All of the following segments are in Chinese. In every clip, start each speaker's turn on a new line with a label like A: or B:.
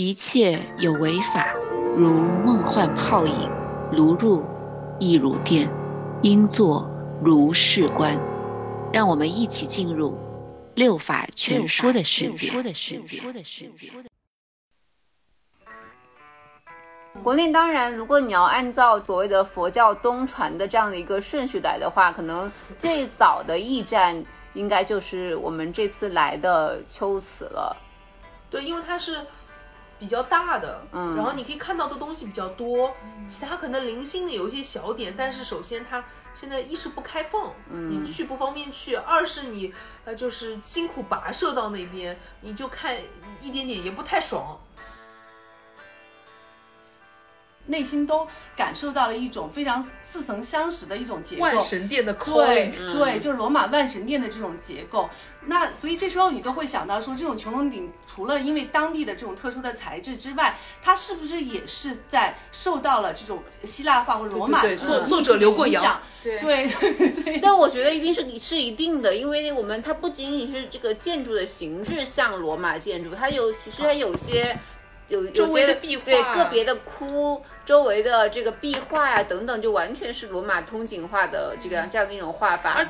A: 一切有为法，如梦幻泡影，如入亦如电，应作如是观。让我们一起进入六法全书的世界。
B: 国内当然，如果你要按照所谓的佛教东传的这样的一个顺序来的话，可能最早的驿站应该就是我们这次来的秋瓷了。
C: 对，因为它是比较大的，
B: 嗯
C: 然后你可以看到的东西比较多，其他可能零星的有一些小点，但是首先它现在一是不开放，
B: 嗯
C: 你去不方便去；二是你呃就是辛苦跋涉到那边，你就看一点点也不太爽。
D: 内心都感受到了一种非常似曾相识的一种结构。
C: 万神殿的
D: 对
C: calling，
D: 对，就是罗马万神殿的这种结构。那所以这时候你都会想到说，这种穹窿顶除了因为当地的这种特殊的材质之外，它是不是也是在受到了这种希腊化或罗马
C: 作作者留过洋
D: 影响
B: 对
D: 对对对。
B: 但我觉得一定是是一定的，因为我们它不仅仅是这个建筑的形式像罗马建筑，它有其实它有些有有
C: 周围
B: 些
C: 的壁画
B: 对个别的窟周围的这个壁画呀、等等，就完全是罗马通景画的这个这样的一种画法。
C: 而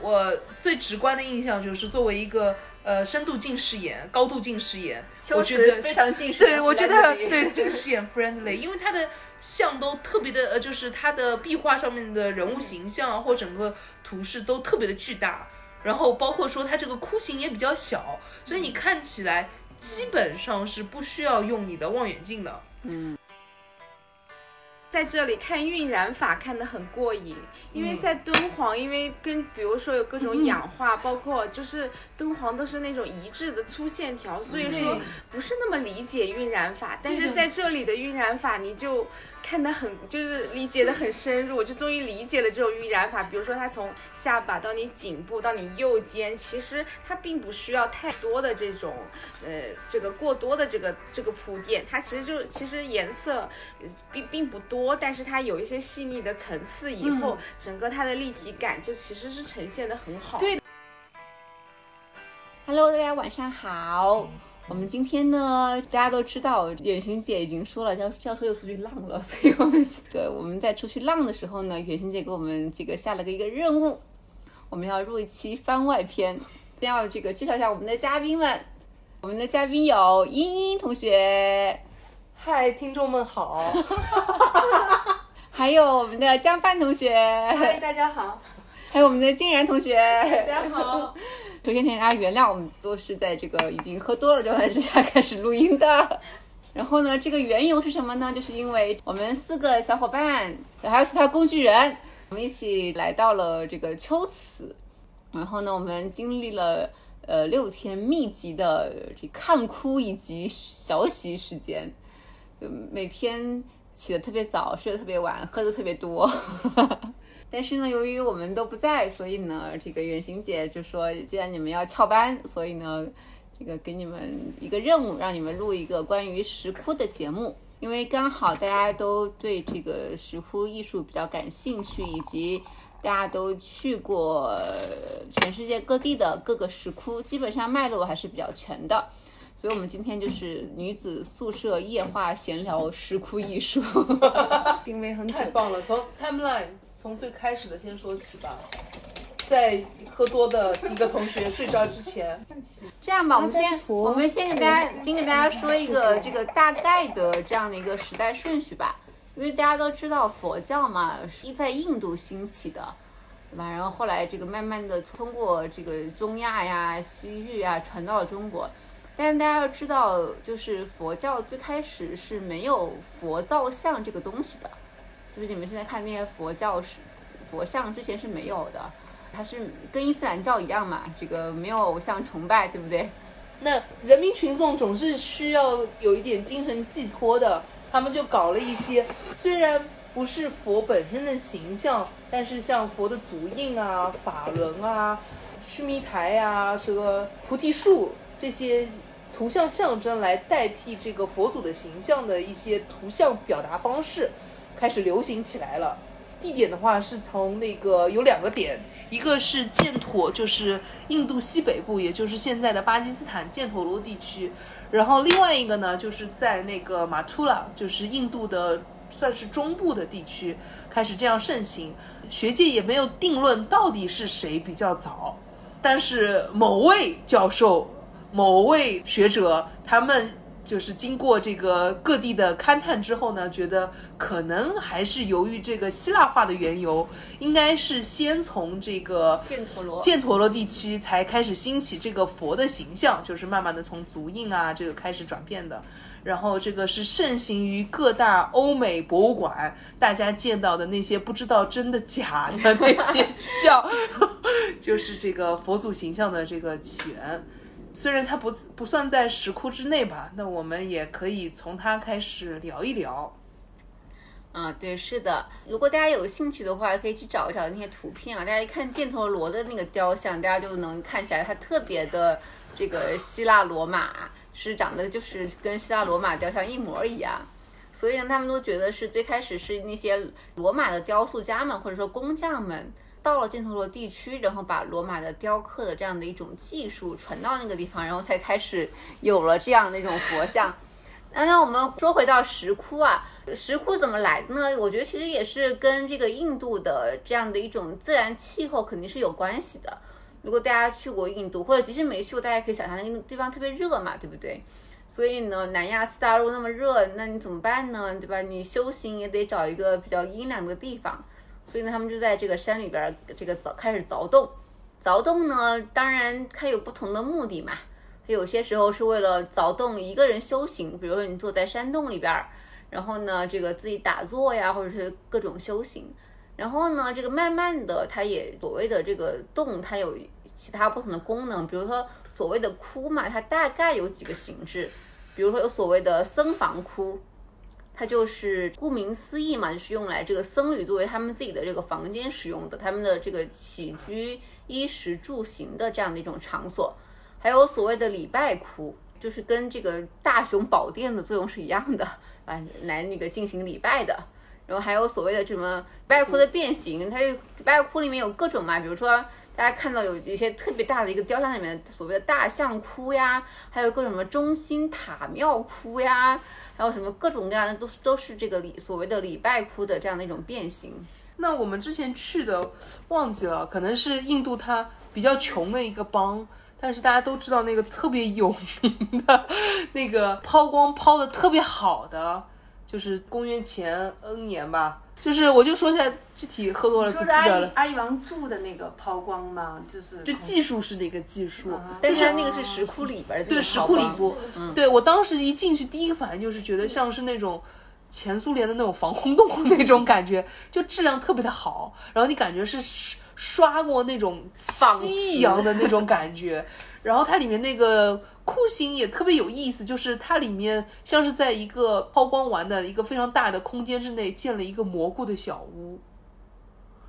C: 我最直观的印象就是作为一个呃深度近视眼、高度近视眼，我觉得
B: 非常近视，
C: 对，我觉得对近视眼 friendly，因为它的像都特别的呃，就是它的壁画上面的人物形象啊，或整个图示都特别的巨大，然后包括说它这个窟形也比较小，所以你看起来基本上是不需要用你的望远镜的。嗯。
E: 在这里看晕染法看得很过瘾，因为在敦煌，因为跟比如说有各种氧化，包括就是敦煌都是那种一致的粗线条，所以说不是那么理解晕染法。但是在这里的晕染法，你就看得很就是理解的很深入，就终于理解了这种晕染法。比如说它从下巴到你颈部到你右肩，其实它并不需要太多的这种呃这个过多的这个这个铺垫，它其实就其实颜色呃并并不多，但是它有一些细腻的层次，以后、整个它的立体感就其实是呈现的很好。
D: 对
B: Hello，大家晚上好。我们今天呢，大家都知道，远行姐已经说了，教教授又出去浪了，所以我们这个 我们在出去浪的时候呢，远行姐给我们这个下了个一个任务，我们要录一期番外篇，先要这个介绍一下我们的嘉宾们。我们的嘉宾有茵茵同学，
C: 嗨，听众们好，
B: 还有我们的江帆同学，
D: 嗨，大家好，
B: 还有我们的金然同学。
D: 大家好。
B: 首先，请大家原谅，我们都是在这个已经喝多了状态之下 开始录音的。然后呢，这个缘由是什么呢？就是因为我们四个小伙伴，还有其他工具人，我们一起来到了这个秋瓷。然后呢，我们经历了呃六天密集的这看哭以及小洗时间，就每天起得特别早，睡得特别晚，喝的特别多。但是呢，由于我们都不在，所以呢，这个远行姐就说，既然你们要翘班，所以呢，这个给你们一个任务，让你们录一个关于石窟的节目。因为刚好大家都对这个石窟艺术比较感兴趣，以及大家都去过全世界各地的各个石窟，基本上脉络还是比较全的。所以，我们今天就是女子宿舍夜话闲聊石窟艺术，
D: 定位很准。
C: 太棒了！从 timeline 从最开始的先说起吧，在喝多的一个同学 睡着之前，
B: 这样吧，我们先我们先给大家先给大家说一个这个大概的这样的一个时代顺序吧，因为大家都知道佛教嘛是在印度兴起的，对吧？然后后来这个慢慢的通过这个中亚呀、西域啊传到了中国，但大家要知道，就是佛教最开始是没有佛造像这个东西的，就是你们现在看那些佛教是佛像之前是没有的。它是跟伊斯兰教一样嘛，这个没有偶像崇拜，对不对？
C: 那人民群众总是需要有一点精神寄托的，他们就搞了一些虽然不是佛本身的形象，但是像佛的足印啊、法轮啊、须弥台啊、这个菩提树这些图像象征来代替这个佛祖的形象的一些图像表达方式，开始流行起来了。地点的话是从那个有两个点，一个是犍陀，就是印度西北部，也就是现在的巴基斯坦犍陀罗地区。然后另外一个呢，就是在那个马图拉，就是印度的算是中部的地区开始这样盛行。学界也没有定论到底是谁比较早，但是某位教授、某位学者他们。就是经过这个各地的勘探之后呢，觉得可能还是由于这个希腊化的缘由，应该是先从这个
B: 犍陀罗
C: 犍陀罗地区才开始兴起这个佛的形象，就是慢慢的从足印啊这个开始转变的。然后这个是盛行于各大欧美博物馆，大家见到的那些不知道真的假的那些像，就是这个佛祖形象的这个起源。虽然它不不算在石窟之内吧，那我们也可以从它开始聊一聊。
B: 啊，对，是的。如果大家有兴趣的话，可以去找一找那些图片啊。大家一看箭头罗的那个雕像，大家就能看起来它特别的这个希腊罗马，是长得就是跟希腊罗马雕像一模一样。所以呢，他们都觉得是最开始是那些罗马的雕塑家们或者说工匠们。到了犍陀罗地区，然后把罗马的雕刻的这样的一种技术传到那个地方，然后才开始有了这样的一种佛像。那那我们说回到石窟啊，石窟怎么来呢？我觉得其实也是跟这个印度的这样的一种自然气候肯定是有关系的。如果大家去过印度，或者即使没去过，大家可以想象那个地方特别热嘛，对不对？所以呢，南亚四大陆那么热，那你怎么办呢？对吧？你修行也得找一个比较阴凉的地方。所以呢，他们就在这个山里边，这个凿开始凿洞。凿洞呢，当然它有不同的目的嘛。它有些时候是为了凿洞一个人修行，比如说你坐在山洞里边，然后呢，这个自己打坐呀，或者是各种修行。然后呢，这个慢慢的，它也所谓的这个洞，它有其他不同的功能。比如说所谓的窟嘛，它大概有几个形制。比如说有所谓的僧房窟。它就是顾名思义嘛，就是用来这个僧侣作为他们自己的这个房间使用的，他们的这个起居、衣食住行的这样的一种场所。还有所谓的礼拜窟，就是跟这个大雄宝殿的作用是一样的啊，来那个进行礼拜的。然后还有所谓的什么拜窟的变形，它礼拜窟里面有各种嘛，比如说大家看到有一些特别大的一个雕像里面所谓的大象窟呀，还有各种什么中心塔庙窟呀。还有什么各种各样的都都是这个礼所谓的礼拜窟的这样的一种变形。
C: 那我们之前去的忘记了，可能是印度它比较穷的一个邦，但是大家都知道那个特别有名的那个抛光抛的特别好的，就是公元前 N 年吧。就是我就说一下具体喝多了不记得了。
D: 阿姨王住的那个抛光吗？就是
C: 就技术式的一个技术，
B: 但是那个是石窟里边的。
C: 对石窟里部，对我当时一进去第一个反应就是觉得像是那种前苏联的那种防空洞 那种感觉，就质量特别的好，然后你感觉是刷过那种漆一样的那种感觉。然后它里面那个酷刑也特别有意思，就是它里面像是在一个抛光完的一个非常大的空间之内建了一个蘑菇的小屋。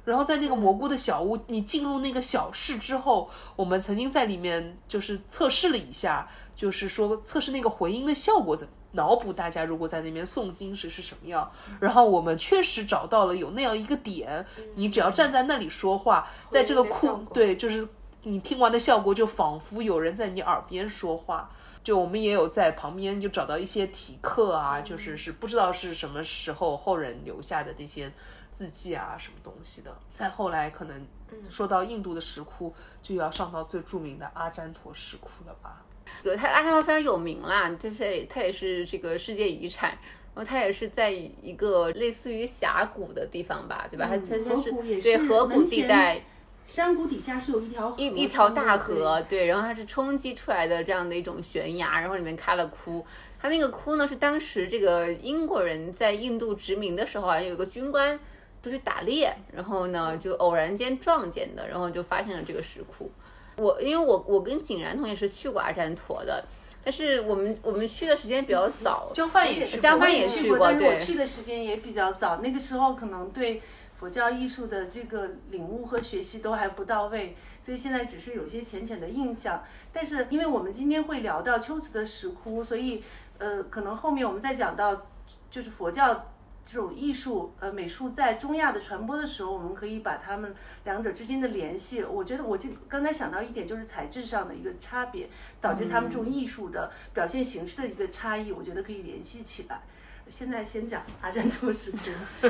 C: 然后在那个蘑菇的小屋，你进入那个小室之后，我们曾经在里面就是测试了一下，就是说测试那个回音的效果怎么，脑补大家如果在那边诵经时是什么样。然后我们确实找到了有那样一个点，你只要站在那里说话，在这个窟对就是。你听完的效果就仿佛有人在你耳边说话，就我们也有在旁边就找到一些题刻啊，就是是不知道是什么时候后人留下的那些字迹啊，什么东西的。再后来可能说到印度的石窟，就要上到最著名的阿占陀石窟了吧？
B: 对，它阿占陀非常有名啦，就是它也是这个世界遗产，然后它也是在一个类似于峡谷的地方吧，对吧？它它它是对河谷地带。
D: 山谷底下是有一条
B: 一一条大河，对，然后它是冲击出来的这样的一种悬崖，然后里面开了窟。它那个窟呢，是当时这个英国人在印度殖民的时候啊，有个军官出去打猎，然后呢就偶然间撞见的，然后就发现了这个石窟。我因为我我跟景然同学是去过阿占陀的，但是我们我们去的时间比较早，
C: 江帆也去，
B: 江帆也去过，
D: 但是我去的时间也比较早，那个时候可能对。佛教艺术的这个领悟和学习都还不到位，所以现在只是有些浅浅的印象。但是，因为我们今天会聊到秋瓷的石窟，所以，呃，可能后面我们再讲到，就是佛教这种艺术呃美术在中亚的传播的时候，我们可以把它们两者之间的联系，我觉得我就刚才想到一点，就是材质上的一个差别，导致他们这种艺术的表现形式的一个差异，我觉得可以联系起来。现在先讲阿占陀石窟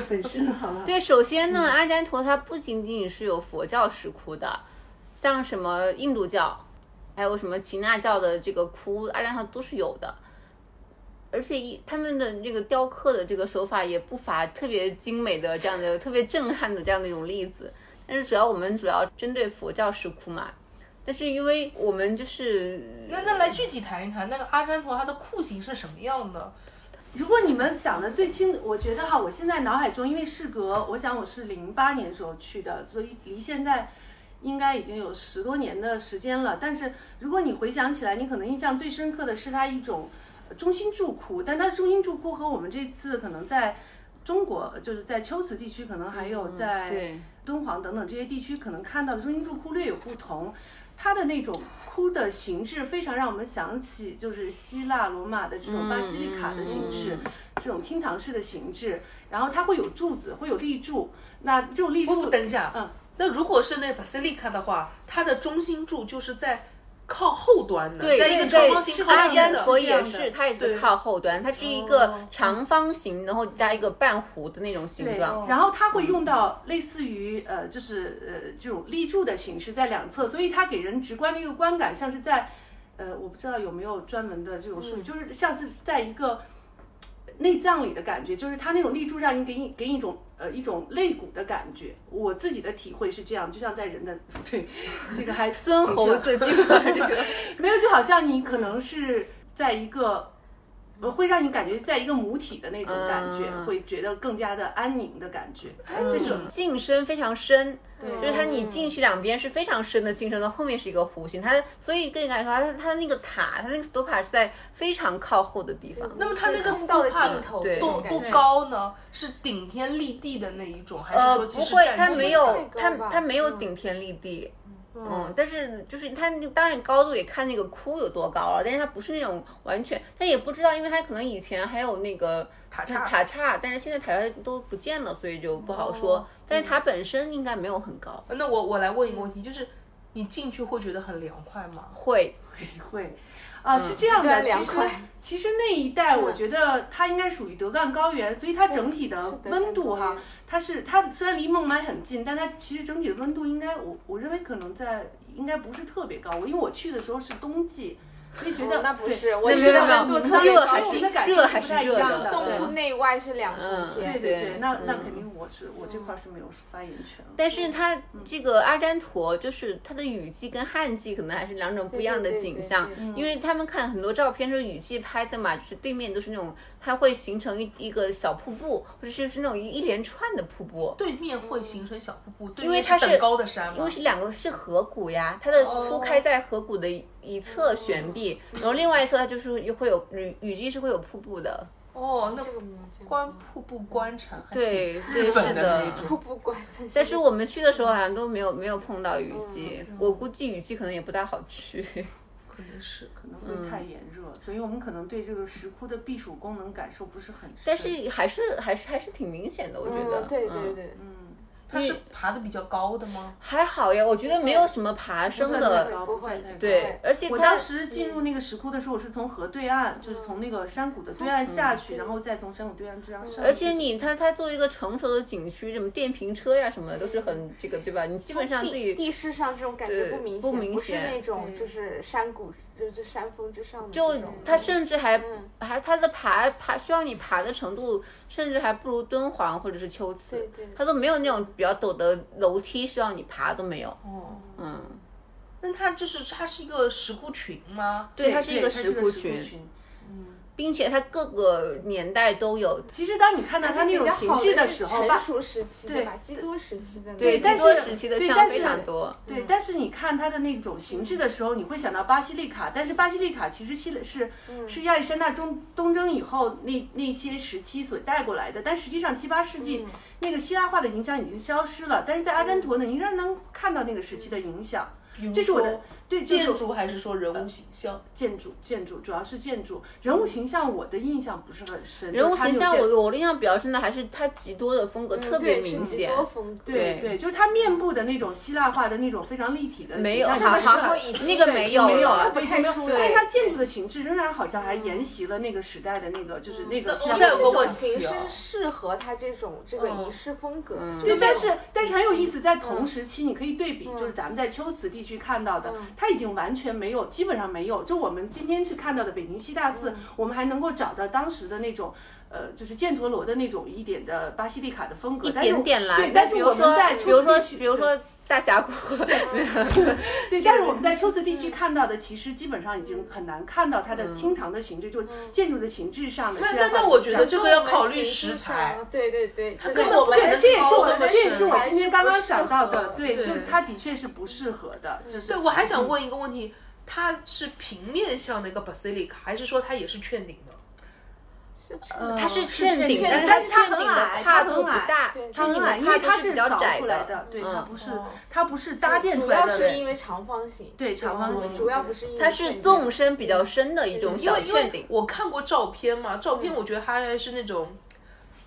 D: 本身好了。
B: 对，首先呢，阿占陀它不仅仅是有佛教石窟的，像什么印度教，还有什么耆那教的这个窟，阿占陀都是有的。而且一他们的这个雕刻的这个手法也不乏特别精美的这样的特别震撼的这样的一种例子。但是主要我们主要针对佛教石窟嘛。但是因为我们就是
C: 那再来具体谈一谈那个阿占陀它的窟形是什么样的？
D: 如果你们想的最清，我觉得哈，我现在脑海中，因为事隔，我想我是零八年时候去的，所以离现在应该已经有十多年的时间了。但是如果你回想起来，你可能印象最深刻的是它一种中心柱窟，但它的中心柱窟和我们这次可能在中国，就是在秋瓷地区，可能还有在敦煌等等这些地区可能看到的中心柱窟略有不同。它的那种窟的形制非常让我们想起就是希腊罗马的这种巴西利卡的形式，这种厅堂式的形制。然后它会有柱子，会有立柱。那这种立柱，
C: 不不，等一下，
D: 嗯，
C: 那如果是那 basilica 的话，它的中心柱就是在靠后端的，
B: 对
C: 在一个
B: 对
C: 长方形
B: 是阿
C: 靠边的。
B: 占陀也
D: 是
B: 它也是靠后端，它是一个
C: 哦
B: 长方形，然后加一个半弧的那种形状。
D: 然后它会用到类似于呃，就是呃这种立柱的形式在两侧，所以它给人直观的一个观感，像是在呃，我不知道有没有专门的这种术语，就是像是在一个内脏里的感觉，就是它那种立柱让你给你给你一种呃一种肋骨的感觉。我自己的体会是这样，就像在人的 对这个还
B: 孙猴子 这个这个，
D: 没有，就好像你可能是在一个，呃，会让你感觉在一个母体的那种感觉，
B: 嗯
D: 会觉得更加的安宁的感觉。
B: 这
D: 是
B: 进深非常深，
D: 对
B: 就是它你进去两边是非常深的进深到，后面是一个弧形，它所以跟你来说，它它那个塔，它那个 stupa 是在非常靠后的地方。
C: 那么它那个
E: 看不到的
C: stupa
E: 尽头，
B: 对
C: 多多高呢？是顶天立地的那一种，还是
B: 呃，
C: 说
B: 不会，它没有它它没有
E: 嗯
B: 顶天立地。嗯，但是就是它那当然高度也看那个窟有多高了，但是它不是那种完全，它也不知道，因为它可能以前还有那个
C: 塔刹
B: 塔刹，但是现在塔刹都不见了，所以就不好说。
C: 哦
B: 但是它本身应该没有很高，
C: 那我我来问一个问题，就是你进去会觉得很凉快吗？
B: 会
D: 会 会，啊，是这样的，其实其实那一带我觉得它应该属于德干高原，所以它整体的温度哈它是它虽然离孟买很近，但它其实整体的温度应该我我认为可能在应该不是特别高，因为我去的时候是冬季，所以觉得、
E: 哦那不是，我觉得温度特别高
B: 热还是
D: 我的感受
B: 热还是热
D: 不太一样
B: 的对
E: 东部内外是两重
B: 嗯
E: 天。
D: 对对
B: 对
D: 那那
B: 嗯
D: 肯定我是我这块是没有发言权。
B: 但是它这个阿占陀，就是它的雨季跟旱季可能还是两种不一样的景象因为他们看很多照片是雨季拍的嘛，就是对面都是那种它会形成一一个小瀑布，或者是是那种一一连串的瀑布。
C: 对面会形成小瀑布，对
B: 因为它是
C: 面等高的山嘛
B: 因为。是两个是河谷呀，它的铺开在河谷的一一侧悬壁，然后另外一侧它就是会有雨雨季是会有瀑布的。
C: 哦，那
E: 这个没有见过
C: 观瀑布观城，
B: 对对是的。
E: 瀑布观城
B: 但是我们去的时候好像都没有没有碰到雨季，
E: 嗯
B: 我估计雨季可能也不大好去。
D: 可能是可能会太炎热，所以我们可能对这个石窟的避暑功能感受不是很深。
B: 但是还是还是还是挺明显的，我觉得。
E: 嗯，对对
B: 嗯
E: 对，
C: 它是爬的比较高的吗？
B: 还好呀，我觉得没有什么爬升的。
E: 不会
D: 太高
B: 对，而且
D: 我当时进入那个石窟的时候，我是从河对岸，就是从那个山谷的对岸下去，然后再从山谷对岸这样上去。
B: 而且你它它作为一个成熟的景区，什么电瓶车呀什么的都是很这个对吧？你基本上自己
E: 地地势上这种感觉不明
B: 不
E: 显，不是
B: 明显
E: 那种就是山谷，就是山峰之上的
B: 就它甚至还、
E: 嗯
B: 还它的爬爬需要你爬的程度，甚至还不如敦煌或者是秋瓷，
E: 对对
B: 它都没有那种比较陡的楼梯需要你爬都没有。
C: 哦，
B: 嗯，
C: 那它就是它是一个石窟群吗？
B: 对，它是一个
D: 石
B: 石窟
D: 群。
B: 群，并且它各个年代都有。
D: 其实当你看到它那种形制的时候，吧，
E: 成熟时期对吧，基督时期的那
B: 对，
E: 种
B: 基多时期的像非
D: 对但是
B: 常多。
D: 对，但是你看它的那种形制的时候，你会想到巴西利卡，但是巴西利卡其实希是是亚历山大中东征以后那那些时期所带过来的，但实际上七八世纪那个希腊化的影响已经消失了，但是在阿甘陀呢，你仍然能看到那个时期的影响。这是我的对
C: 建筑还是说人物形象？
D: 建筑建筑主要是建筑，人物形象我的印象不是很深。
B: 人物形象我我的印象比较深的还是他极多的风格特别
E: 对极
B: 明显，
E: 多风格，
B: 对
D: 对对，就是他面部的那种希腊化的那种非常立体的
B: 没有
D: 形象
B: 好
D: 就是
B: 好
E: 然后以
B: 那个没有
D: 没有
B: 了。
D: 但是它建筑的形制仍然好像还沿袭了那个时代的那个，就是那个
C: 那
D: 希腊
C: 我再有个问
D: 建筑的
C: 题啊
E: 形式适合他这种这个仪式风格，
D: 对，但是但是很有意思，在同时期你可以对比，就是咱们在秋瓷地区看到的，它已经完全没有，基本上没有。就我们今天去看到的北京西大寺，我们还能够找到当时的那种。呃，就是犍陀罗的那种一点的巴西利卡的风格，
B: 一
D: 但是
B: 点点来
D: 对，。但是我们
B: 比如说
D: 在，
B: 比如说比如说大峡谷，
D: 对，但是我们在秋瓷地区看到的，其实基本上已经很难看到它的厅堂的形制，就建筑的形制上的
C: 那那那我觉得这个要考虑食材，
E: 对对对，这
C: 根
E: 个
D: 对，
C: 本我们能
D: 这也是我这也是我今天刚刚想到的，对，就是它的确是不适合的，就是
C: 对，我还想问一个问题，它是平面向的一个 basilica，还是说它也是券顶的？
B: 它是
D: 是券
B: 券顶，
D: 顶
B: 但是
D: 但是它很
B: 券顶的跨度不大，
E: 对
B: 券顶的
D: 它很矮，因为它
B: 跨度是比较
D: 凿
B: 窄
D: 出来的，对，它
B: 嗯
D: 不是
C: 哦
D: 它不是搭建出来的，
E: 要是因为长方形，
D: 对长方形
E: 主要不是因为
B: 它是纵深比较深的一种小券顶。
C: 我看过照片嘛，照片我觉得它还是那种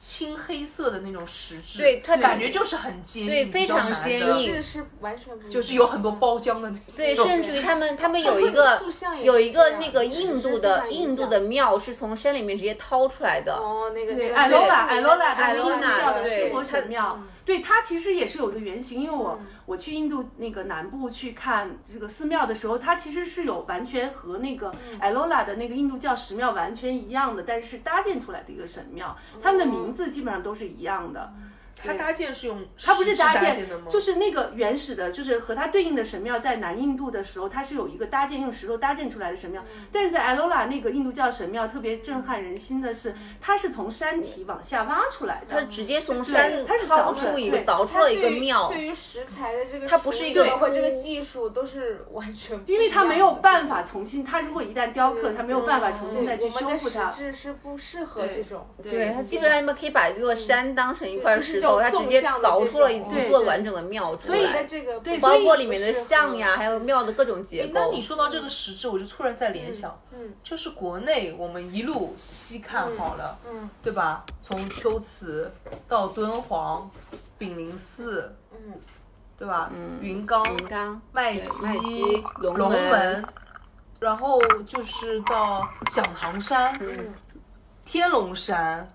C: 青黑色的那种石质，
B: 对它
C: 感觉就是很坚硬，
B: 对非常坚硬
E: 这是完全不
C: 就是有很多包浆的那种。
B: 对，甚至于他们他们有一个有一个那个印度的印度的庙是从山里面直接掏出来的。
E: 哦，那个那，个
D: 艾罗拉，艾罗拉
B: 艾罗拉对
D: 叫的湿婆神庙，对它其实也是有一个原型，因为我我去印度那个南部去看这个寺庙的时候，它其实是有完全和那个艾罗拉的那个印度教石庙完全一样的，但是是搭建出来的一个神庙，他们的名字基本上都是一样的。
C: 它搭建是用
D: 它不是
C: 搭
D: 建
C: 的吗？
D: 就是那个原始的，就是和它对应的神庙，在南印度的时候，它是有一个搭建用石头搭建出来的神庙。但是在艾罗拉那个印度教神庙，特别震撼人心的是，它是从山体往下挖出来的。
B: 它直接从山
D: 它是
B: 掏
D: 凿出
B: 一个凿出了一个庙，
E: 对于石材的这个，
B: 它不是一个
E: 和这个技术都是完全
D: 因为它没有办法重新，它如果一旦雕刻，它没有办法重新再去
E: 我们的
D: 修复它。
E: 实质是不适合这种，
B: 对，它基本上你们可以把这座山当成一块石头，它直接凿出了一座完整的庙出
D: 所以
E: 在
B: 来，
E: 这个
D: 对
B: 包括里面的像呀，还有庙的各种结构。
C: 那你说到这个石质，我就突然在联想，
E: 嗯
C: 就是国内我们一路西看好了，
E: 嗯
C: 对吧？从秋瓷到敦煌、炳灵寺，
E: 嗯，
C: 对吧？云冈、
B: 云冈、
C: 麦积
B: 积、龙
C: 龙
B: 门
C: 门，然后就是到响堂山、
E: 嗯
C: 天龙山。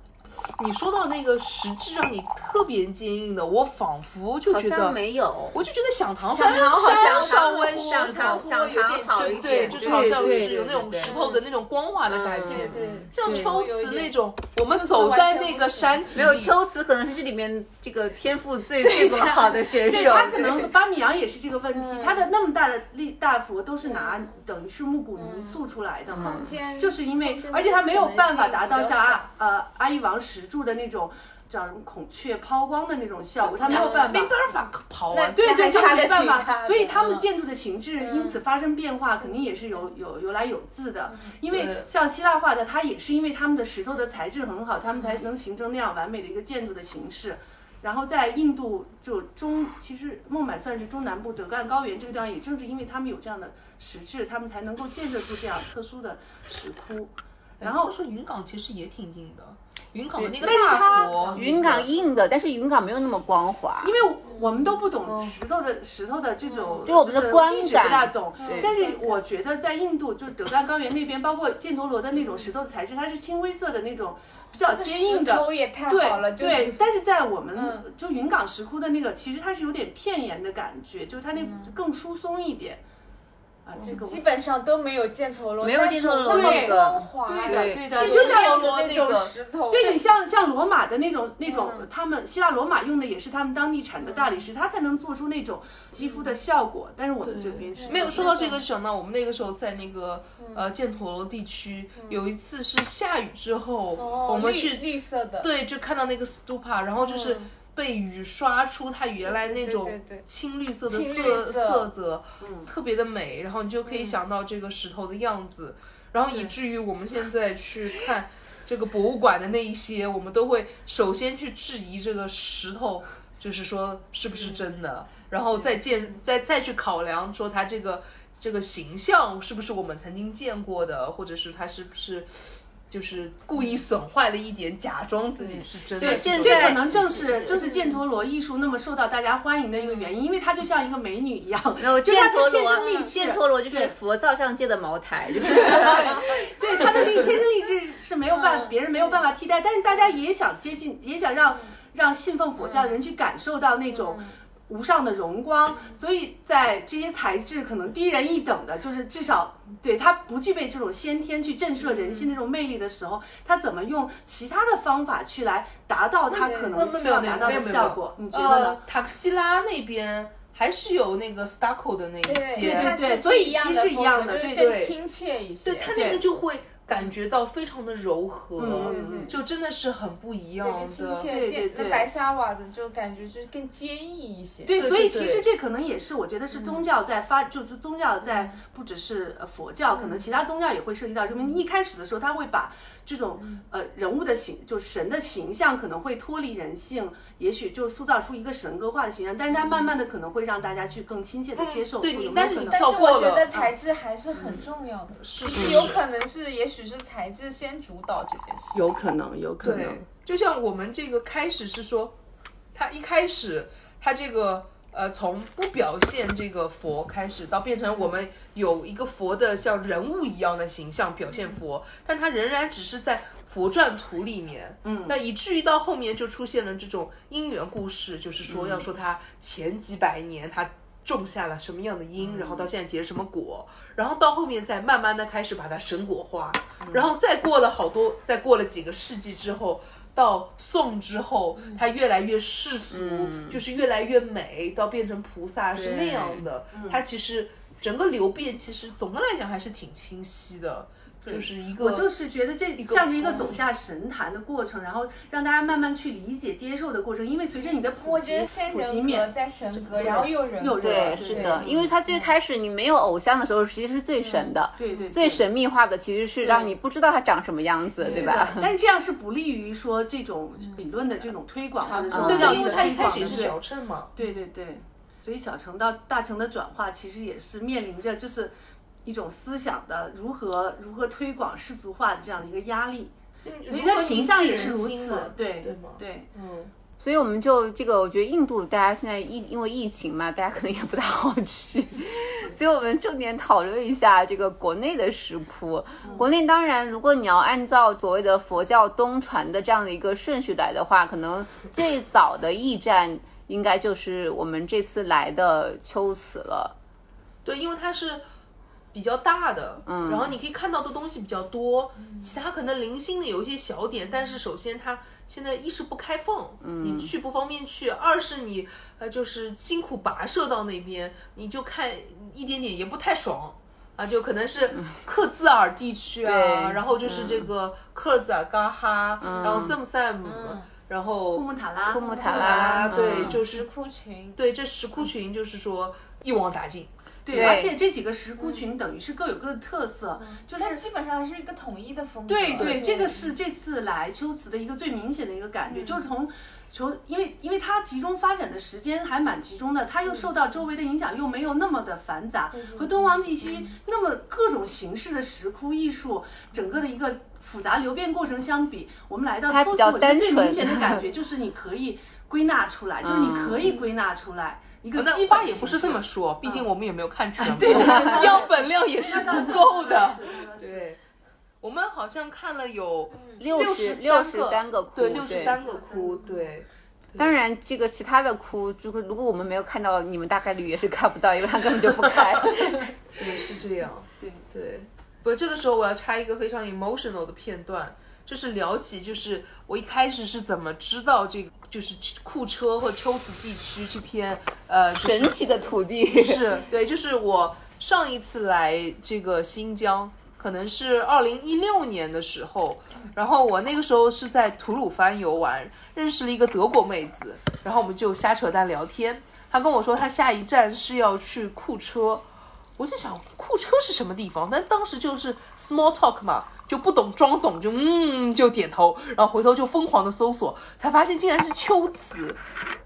C: 你说到那个石质让你特别坚硬的，我仿佛就
B: 好像
C: 觉得
B: 没有。
C: 我就觉得响堂
B: 好
C: 山
B: 像
C: 稍微
B: 响
C: 石头
B: 堂响堂好一
C: 对，
B: 点
C: 就是好像是有那种
B: 对对
C: 石头的那种光滑的感觉。
E: 对，
C: 像秋瓷那种，我们走在那个山体里，
B: 没有秋瓷可能是这里面这个天赋最最不好的选
D: 对，
B: 手。
D: 他可能巴米扬也是这个问题，
E: 嗯
D: 他的那么大的力大佛都是拿等于是木骨泥塑出来的嘛就是因为，而且他没有办法达到像阿呃阿育王石柱的那种叫什么孔雀抛光的那种效果，他没有办法
C: 没。办法抛完。
D: 对对，他
E: 那还差得
D: 没办法，所以他们
E: 的
D: 建筑的形制因此发生变化，肯定也是有有有来有自的。因为像希腊化的，它也是因为他们的石头的材质很好，他们才能形成那样完美的一个建筑的形式。然后在印度就中，其实孟买算是中南部德干高原这个地方，也正是因为他们有这样的石质，他们才能够建设出这样特殊的石窟。然后
C: 说云冈其实也挺硬的，云冈的那个大佛，
B: 云冈硬的，但是云冈没有那么光滑。
D: 因为我们都不懂石头的石头的这种，
B: 就我们的观
D: 感不大懂。
B: 对
D: 但是我觉得在印度，就德干高原那边，包括犍陀罗的那种石头的材质，它是青灰色的那种比较坚硬的。
E: 头也太好了，就是
D: 对对，但是在我们
E: 嗯
D: 就云冈石窟的那个，其实它是有点片岩的感觉，就是它那
E: 嗯
D: 更疏松一点。啊，这个
E: 基本上都没有箭陀罗，
B: 没有箭陀罗
E: 那
D: 那
B: 个
E: 光滑，
D: 对的对的，
C: 就
D: 就像
C: 像
E: 那
C: 那个
E: 种石头，
D: 对你像像罗马的那种那种
E: 嗯，
D: 他们希腊罗马用的也是他们当地产的大理石，它才能做出那种肌肤的效果。但是我们这边是
C: 没有说到这个，想到我们那个时候在那个呃箭陀罗地区，有一次是下雨之后，我们去
E: 绿色的，
C: 对，就看到那个 stupa，然后就是
E: 嗯
C: 被雨刷出它原来那种青绿色的色
E: 色。
C: 泽，特别的美，然后你就可以想到这个石头的样子，然后以至于我们现在去看这个博物馆的那一些，我们都会首先去质疑这个石头，就是说是不是真的，然后再见再再去考量说它这个这个形象是不是我们曾经见过的，或者是它是不是就是故意损坏了一点，假装自己是真的。
B: 对现在
D: 这可能正是正是犍陀罗艺术那么受到大家欢迎的一个原因，因为它就像一个美女一样，
B: 然后
D: 就它
B: 犍陀
D: 天生
B: 罗，
D: 丽质，
B: 犍陀罗就是佛造像界的茅台，就是。
D: 对他的丽天生丽质是没有办别人没有办法替代，但是大家也想接近，也想让让信奉佛教的人去感受到那种。无上的荣光，所以在这些材质可能低人一等的，就是至少对他不具备这种先天去震慑人心的这种魅力的时候，他怎么用其他的方法去来达到他可能需要达到的效果？你觉得
C: 呃
D: 呢？，
C: 塔克西拉那边还是有那个 Starco 的那一些，
E: 对对
D: 对所以
E: 一样
D: 其实一样的对
C: 对
E: 就是更亲切一些。
C: 对他那个就会感觉到非常的柔和，就真的是很不一样的。
E: 切，
D: 对对对。
E: 那白沙瓦的就感觉就是更坚毅一些。
D: 对，所以其实这可能也是我觉得是宗教在发，就是宗教在不只是呃佛教，可能其他宗教也会涉及到。因为一开始的时候，他会把这种呃人物的形，就神的形象可能会脱离人性，也许就塑造出一个神格化的形象，但是它慢慢的可能会让大家去更亲切的接受。
C: 对但是你
E: 但是
C: 跳过了
E: 我觉得材质还是很重要的，
C: 是
E: 就是是有可能是，也许是材质先主导这件事。
D: 有可能，有可能
C: 对，，就像我们这个开始是说，他一开始他这个呃从不表现这个佛开始，到变成我们有一个佛的像人物一样的形象表现佛，但他仍然只是在佛传图里面，嗯，那以至于到后面就出现了这种因缘故事，就是说要说他前几百年他。种下了什么样的因，然后到现在结了什么果，然后到后面再慢慢的开始把它神果化，然后再过了好多，再过了几个世纪之后，到宋之后，它越来越世俗，就是越来越美，到变成菩萨是那样的。它其实整个流变，其实总的来讲还是挺清晰的，就是一个
D: 我就是觉得这像是一个走下神坛的过程，然后让大家慢慢去理解、接受的过程。因为随着你的普及普及面，
E: 在神格，然后又人格，
D: 又人
B: 对，是的，因为他最开始你没有偶像的时候，其实是最神的，
D: 对对对
B: 最神秘化的其实是让你不知道他长什么样子，对吧？
D: 但是这样是不利于说这种理论的这种推广或者说
C: 对对，因
D: 教育的
C: 为它一开
D: 推广的对
C: 始也是小乘嘛，
D: 对对对，所以小乘到大乘的转化，其实也是面临着就是一种思想的如何如何推广世俗化的这样的一个压力。所以
C: 如何
D: 它形象也是如此，对
C: 对吗？
D: 对，
C: 嗯，
B: 所以我们就这个，我觉得印度大家现在疫因为疫情嘛，大家可能也不太好去，所以我们重点讨论一下这个国内的石窟。国内当然，如果你要按照所谓的佛教东传的这样的一个顺序来的话，可能最早的驿站应该就是我们这次来的秋瓷了。
C: 对，因为它是比较大的，嗯，然后你可以看到的东西比较多，其他可能零星的有一些小点，但是首先它现在一是不开放，嗯，你去不方便去；二是你呃就是辛苦跋涉到那边，你就看一点点也不太爽。啊，就可能是克孜尔地区啊，
B: 对。
C: 然后就是这个克孜尔嘎哈，然后塞姆塞姆，然后
D: 库木塔拉，
B: 库木塔
C: 拉，对，
B: 嗯。
C: 就是
E: 石窟群，
C: 对这石窟群，就是说一网打尽。
D: 对，
B: 对。
D: 而且这几个石窟群等于是各有各的特色，就是
E: 但基本上还是一个统一的风格。
D: 对对，这个是这次来秋瓷的一个最明显的一个感觉，就是从从因为因为它集中发展的时间还蛮集中的，它又受到周围的影响，又没有那么的繁杂，和敦煌地区那么各种形式的石窟艺术，整个的一个复杂流变过程相比，我们来到秋瓷，
B: 它比较
D: 我觉得最明显的感觉 就是你可以归纳出来，就是你可以归纳出来。一个
C: 那
D: 基本
C: 话也不是这么说，毕竟我们也没有看全部，
D: 对
C: 样 本量也是不够的。对，我们好像看了有
B: 六十六十三个窟，
C: 对，六十三个窟，对。
B: 当然，这个其他的窟，如果如果我们没有看到，你们大概率也是看不到，因为他根本就不开。
C: 也是这样，
D: 对
C: 对。不，这个时候我要插一个非常 emotional 的片段，就是聊起，就是我一开始是怎么知道这个，就是库车或秋瓷地区这片，呃，就是
B: 神奇的土地，
C: 是对，就是我上一次来这个新疆，可能是二零一六年的时候，然后我那个时候是在吐鲁番游玩，认识了一个德国妹子，然后我们就瞎扯淡聊天，她跟我说她下一站是要去库车。我就想库车是什么地方？但当时就是 small talk 嘛，就不懂装懂，就嗯就点头，然后回头就疯狂的搜索，才发现竟然是秋瓷。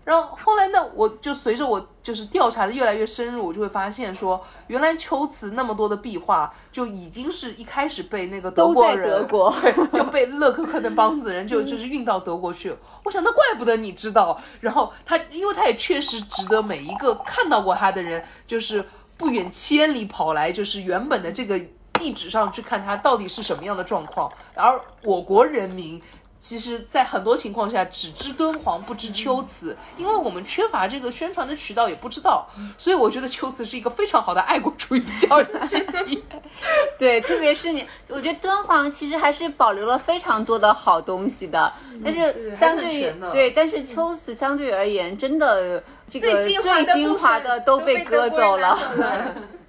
C: 然后后来呢，我就随着我就是调查的越来越深入，我就会发现说，原来秋瓷那么多的壁画就已经是一开始被那个德国人
B: 德国。
C: 就被勒科克那帮子人就就是运到德国去。我想，那怪不得你知道。然后他，因为他也确实值得每一个看到过他的人，就是不远千里跑来，就是原本的这个地址上去看它到底是什么样的状况。而我国人民。其实，在很多情况下，只知敦煌，不知秋瓷，因为我们缺乏这个宣传的渠道，也不知道，所以我觉得秋瓷是一个非常好的爱国主义教育基地。
B: 对，特别是你，我觉得敦煌其实还是保留了非常多的好东西的，但是相对于对，但是秋瓷相对而言，真的这个
E: 最精华的
B: 都
E: 被
B: 割走了。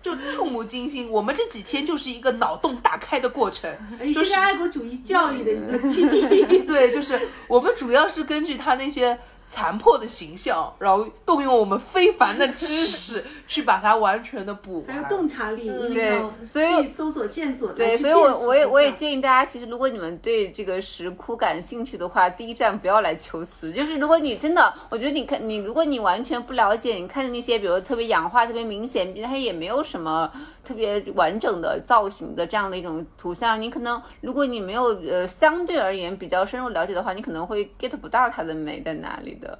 C: 就触目惊心。我们这几天就是一个脑洞大开的过程，
D: 也
C: 就是是
D: 爱国主义教育的一个基地。
C: 对，就是我们主要是根据他那些残破的形象，然后动用我们非凡的知识去把它完全的补
D: 还有。洞察力，
B: 嗯对所以
D: 搜索线索
B: 对，所以我我也我也建议大家，其实如果你们对这个石窟感兴趣的话，第一站不要来求瓷。就是如果你真的，我觉得你看你，如果你完全不了解，你看的那些比如特别氧化、特别明显，它也没有什么特别完整的造型的这样的一种图像，你可能如果你没有呃相对而言比较深入了解的话，你可能会 get 不到它的美在哪里的。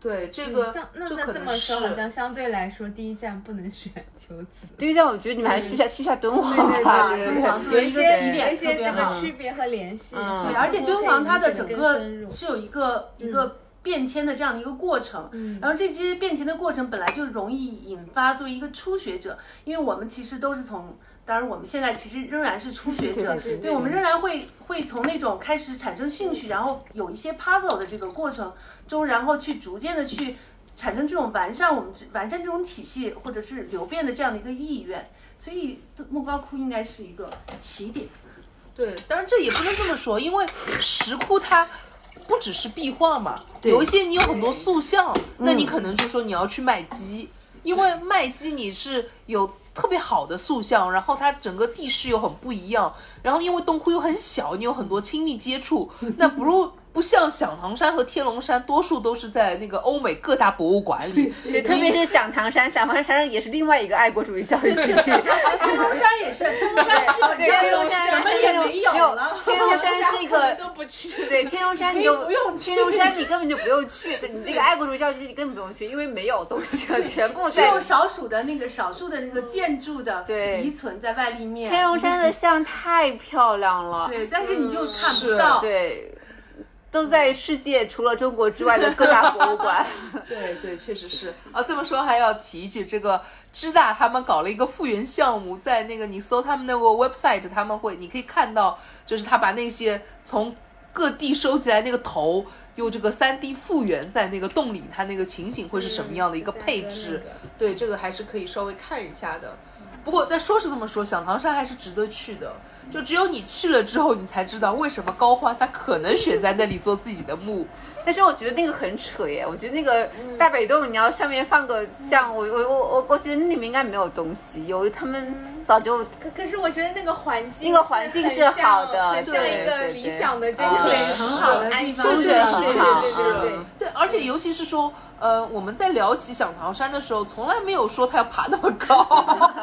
C: 对，这个
E: 像那那这么说，好像相对来说，第一站不能选秋子。
B: 第一站，我觉得你们还是去下去下敦煌吧。
E: 对对对
D: 敦煌作为一个
E: 有一些
D: 起点
E: 有一些这个区别和联系，
B: 嗯
D: 对，而且敦煌它的整个是有一个一个变迁的这样的一个过程，然后这些变迁的过程本来就容易引发作为一个初学者，因为我们其实都是从。当然，我们现在其实仍然是初学者，
B: 对
D: 我们仍然会会从那种开始产生兴趣，然后有一些 puzzle 的这个过程中，然后去逐渐的去产生这种完善我们完善这种体系或者是流变的这样的一个意愿。所以莫高窟应该是一个起点。
C: 对，当然这也不能这么说，因为石窟它不只是壁画嘛，有一些你有很多塑像，那你可能就说你要去卖鸡，因为卖鸡你是有特别好的塑像，然后它整个地势又很不一样，然后因为洞窟又很小，你有很多亲密接触，那不如。不像响堂山和天龙山，多数都是在那个欧美各大博物馆里，
B: 对，特别是响堂山，响堂山也是另外一个爱国主义教育基地。
D: 天龙山也是，天龙山基本，
B: 天龙山
D: 什么也没有了。
B: 天龙山是一个
E: 都不去。
B: 对，天龙山你就
D: 不用去
B: 天龙山你根本就不用去，你那个爱国主义教育基地你根本不用去，因为没有东西了，全部在
D: 只有少数的那个少数的那个建筑的
B: 对
D: 遗存在外立面。
B: 天龙山的像太漂亮了，
D: 对，但是你就看不到。
B: 对，都在世界除了中国之外的各大博物馆。
C: 对对，确实是啊。这么说还要提一句，这个知大他们搞了一个复原项目，在那个你搜他们那个 website，他们会你可以看到，就是他把那些从各地收集来那个头，用这个三 D 复原在那个洞里，它那个情景会是什么样的一个配置？对，这个还是可以稍微看一下的。不过，但说是这么说，响堂山还是值得去的。就只有你去了之后，你才知道为什么高欢他可能选在那里做自己的墓。
B: 但是我觉得那个很扯耶，我觉得那个大北洞你要上面放个像我我我我我觉得那里面应该没有东西，有他们早就
E: 可可是我觉得那个环境，
B: 那个环境是好的
E: 很像
B: 对
E: 一个
B: 对对
E: 理想的这个
D: 很好的地方。
E: 安
B: 风水
E: 对对对对对
B: 嗯
C: 对，而且尤其是说，呃，我们在聊起响堂山的时候，从来没有说他要爬那么高，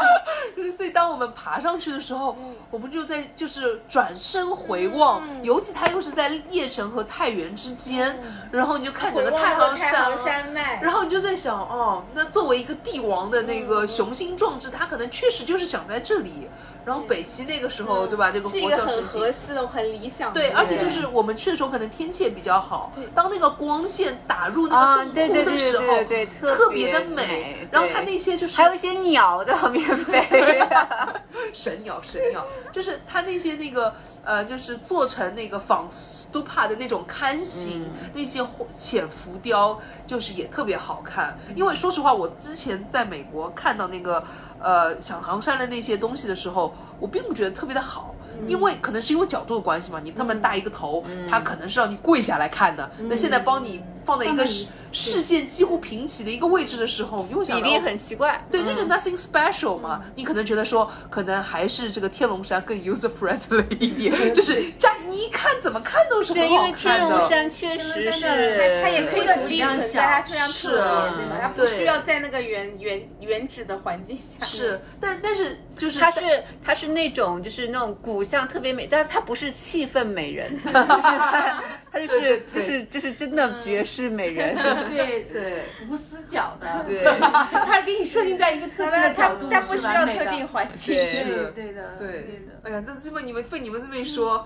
C: 所以当我们爬上去的时候，我们就在就是转身回望，尤其它又是在邺城和太原之间，然后你就看整个太行。山
E: 脉，
C: 然后你就在想，哦，那作为一个帝王的那个雄心壮志，他可能确实就是想在这里。然后北齐那个时候，对吧？这个佛
E: 是一个很合，适的、很理想的。
C: 对，而且就是我们去的时候，可能天气也比较好。当那个光线打入那
B: 啊
C: 个洞
B: 对对对
C: 窟的时候，
B: 对对对特
C: 特别的
B: 美
C: 然后
B: 对
C: 它那些就是
B: 还有一些鸟在旁边飞。
C: 神鸟，神鸟，就是它那些那个呃，就是做成那个仿 stupa 的那种龛形，
B: 嗯
C: 那些浅浮雕，就是也特别好看。因为说实话，我之前在美国看到那个呃响堂山的那些东西的时候，我并不觉得特别的好。因为可能是因为角度的关系嘛，你那么大一个头，他可能是让你跪下来看的。那现在帮你放在一个石视线几乎平齐的一个位置的时候，你会想到
B: 比例很奇怪。
C: 对，就是 nothing special 嘛。你可能觉得说，可能还是这个天龙山更 user friendly 一点，就是这样，你一看怎么看都是很
B: 对，因
C: 好
B: 为天
C: 看的。
B: 龙山确实是
E: 它也可以独立存在，它非常
C: 是
E: 特别，对吧？它不需要在那个原原原址的环境下。
C: 是，但但是就是
B: 它是它是那种就是那种骨相特别美，但是它不是气氛美人，就是它它就是
C: 对对对
B: 就是就是真的绝世美人。
D: 对
C: 对。
D: 无死角的，
B: 对
D: 它是给你设定在一个特定的角度，
E: 它不需要特定环境。
B: 对
C: 是
D: 对的，
C: 对
D: 对的。
C: 哎呀，那这么你们被你们这么一说，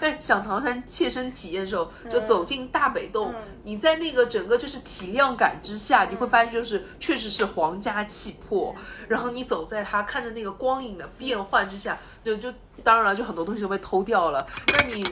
C: 但想唐山切身体验的时候，就走进大北洞，你在那个整个就是体量感之下，你会发现就是确实是皇家气魄。然后你走在它看着那个光影的变换之下，就就当然了，就很多东西都被偷掉了。那你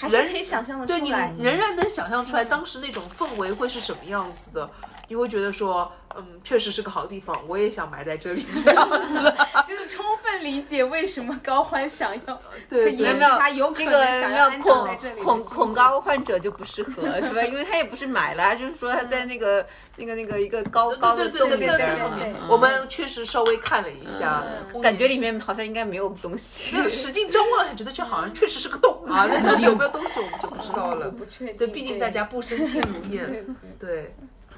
E: 还是
C: 人
E: 可以想象的
C: 对你。仍然能想象出来当时那种氛围会是什么样子的。你会觉得说，嗯，确实是个好地方，我也想埋在这里这样子。
E: 就是充分理解为什么高欢想要，
C: 对
E: 也许
B: 没有
E: 他有可能想要安葬
B: 恐
E: 在这里
B: 恐恐高患者就不适合是吧？因为他也不是买了，就是说他在那个那个那个一个高高的
C: 对对对对
B: 洞里边
C: 对
B: 嘛
E: 对对
B: 嗯
C: 我们确实稍微看了一下，
B: 感觉里面好像应该没有东西。
C: 那使劲张望，觉得这好像确实是个洞啊，那到底有没有东西我们就不知道了。
E: 不确定。
C: 对，毕竟大家不身轻如燕。对，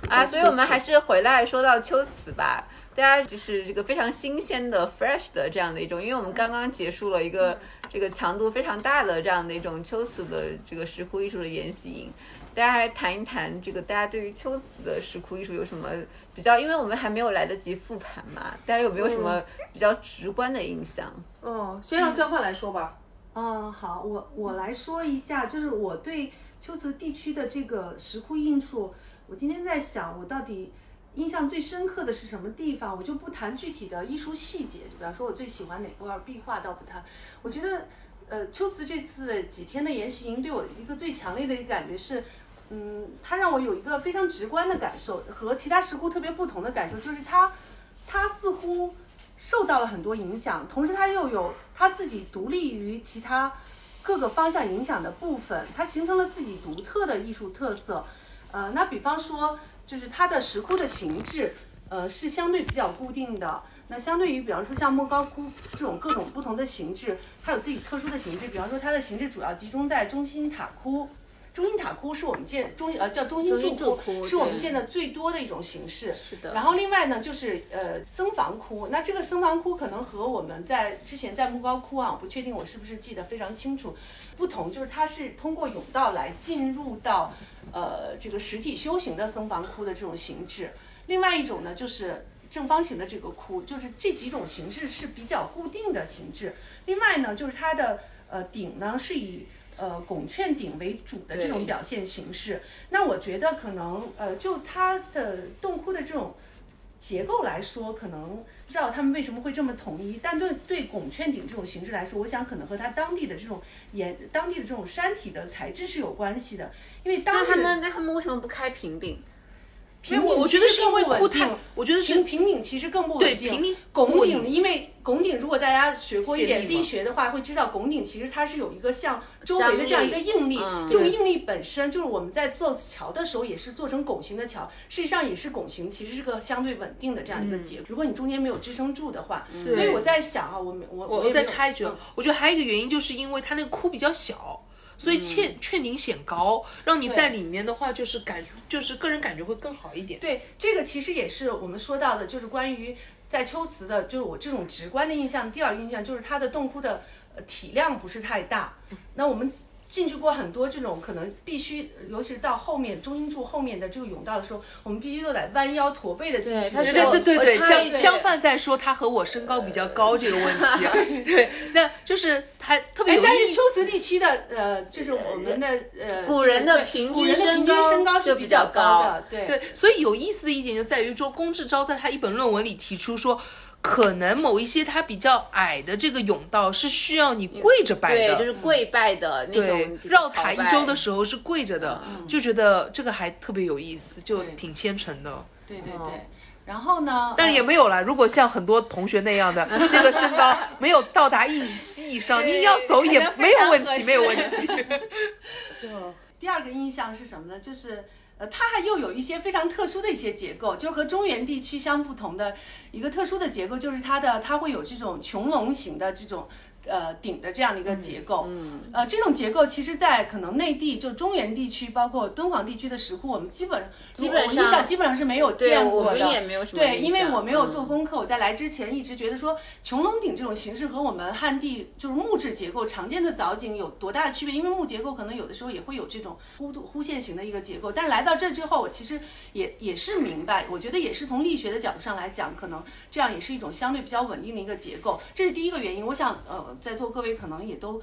B: 啊，所以我们还是回来说到秋瓷吧。大家就是这个非常新鲜的、fresh 的这样的一种，因为我们刚刚结束了一个这个强度非常大的这样的一种秋瓷的这个石窟艺术的研习营。大家来谈一谈这个，大家对于秋瓷的石窟艺术有什么比较？因为我们还没有来得及复盘嘛，大家有没有什么比较直观的印象？
C: 哦，先让江焕来说吧。
D: 嗯，好，我我来说一下，就是我对秋瓷地区的这个石窟艺术，我今天在想，我到底印象最深刻的是什么地方？我就不谈具体的艺术细节，就比方说我最喜欢哪块壁画，倒不谈。我觉得，呃，秋瓷这次几天的研习营对我一个最强烈的一个感觉是，嗯，它让我有一个非常直观的感受，和其他石窟特别不同的感受，就是它，它似乎受到了很多影响，同时它又有它自己独立于其他各个方向影响的部分，它形成了自己独特的艺术特色。呃，那比方说，就是它的石窟的形制，呃，是相对比较固定的。那相对于，比方说像莫高窟这种各种不同的形制，它有自己特殊的形制。比方说，它的形制主要集中在中心塔窟。中心塔窟是我们建中呃叫中心柱
B: 窟
D: 是我们建的最多的一种形式。
B: 是的
D: 然后另外呢，就是呃僧房窟。那这个僧房窟可能和我们在之前在莫高窟啊，我不确定我是不是记得非常清楚。不同就是它是通过甬道来进入到呃这个实体修行的僧房窟的这种形制。另外一种呢，就是正方形的这个窟，就是这几种形式是比较固定的形制。另外呢，就是它的呃顶呢是以呃拱券顶为主的这种表现形式。那我觉得可能呃就它的洞窟的这种结构来说，可能不知道他们为什么会这么统一，但对对拱券顶这种形式来说，我想可能和它当地的这种岩当地的这种山体的材质是有关系的，因为当
B: 那
D: 地的
B: 他们那他们为什么不开平顶？
D: 平顶
C: 我觉得
D: 其实
C: 是因为窟
D: 更不稳定
C: 太，我觉得是
D: 平平顶其实更不稳定。
C: 对平顶
D: 拱顶，因为拱顶如果大家学过一点
C: 力
D: 学的话，会知道拱顶其实它是有一个像周围的这样一个应力，
B: 嗯
D: 这种应力本身就是我们在做桥的时候也是做成拱形的桥，事实上也是拱形，其实是个相对稳定的这样一个
C: 嗯。
D: 结构。如果你中间没有支撑住的话，所以我在想啊，我们我
C: 我再
D: 也没有
C: 插一句，
D: 嗯。
C: 我觉得还有一个原因，就是因为它那个窟比较小，所以嵌劝您显高，让你在里面的话，就是感就是个人感觉会更好一点。
D: 对，这个其实也是我们说到的，就是关于在秋瓷的，就是我这种直观的印象。第二印象就是它的洞窟的呃体量不是太大。那我们进去过很多这种可能必须，尤其是到后面中心柱后面的这个甬道的时候，我们必须都得弯腰驼背的进去。
C: 对
B: 对
C: 对对对江江范在说他和我身高比较高这个问题，啊对，那就是他特别
D: 哎
C: 有，意思
D: 但是秋。瓷地区的呃，就是我们的呃，
B: 古人的
D: 对
B: 平
D: 古人的
B: 均身高
D: 平均身高
B: 就是比
D: 比较
B: 较高
D: 的，对
C: 对，所以有意思的一点就在于说，龚志钊在他一本论文里提出说，可能某一些它比较矮的这个甬道是需要你跪着拜
B: 对，
C: 的，
B: 就是跪拜的那
C: 对
B: 种，
C: 绕塔一周的
B: 时
C: 时候是跪着的，就觉得这个还特别有意思，就挺虔诚的。
D: 对对对。然后呢？
C: 但是也
D: 呃
C: 没有啦，如果像很多同学那样的，这个身高没有到达一米七以上，你要走也没有问题，没有问题。
D: 就第二个印象是什么呢？就是呃，它还又有一些非常特殊的一些结构，就是和中原地区相不同的一个特殊的结构，就是它的它会有这种穹隆型的这种。呃，顶的这样的一个结构，嗯，呃，这种结构其实，在可能内地就中原地区，包括敦煌地区的石窟，我们基本
B: 基本
D: 上基本上是没有见过的。
B: 我们也没有什么
D: 对，因为我没有做功课，我在来之前一直觉得说穹窿顶这种形式和我们汉地就是木质结构常见的藻井有多大的区别？因为木结构可能有的时候也会有这种弧度弧线型的一个结构，但来到这之后，我其实也也是明白，我觉得也是从力学的角度上来讲，可能这样也是一种相对比较稳定的一个结构，这是第一个原因。我想，呃，在座各位可能。也都，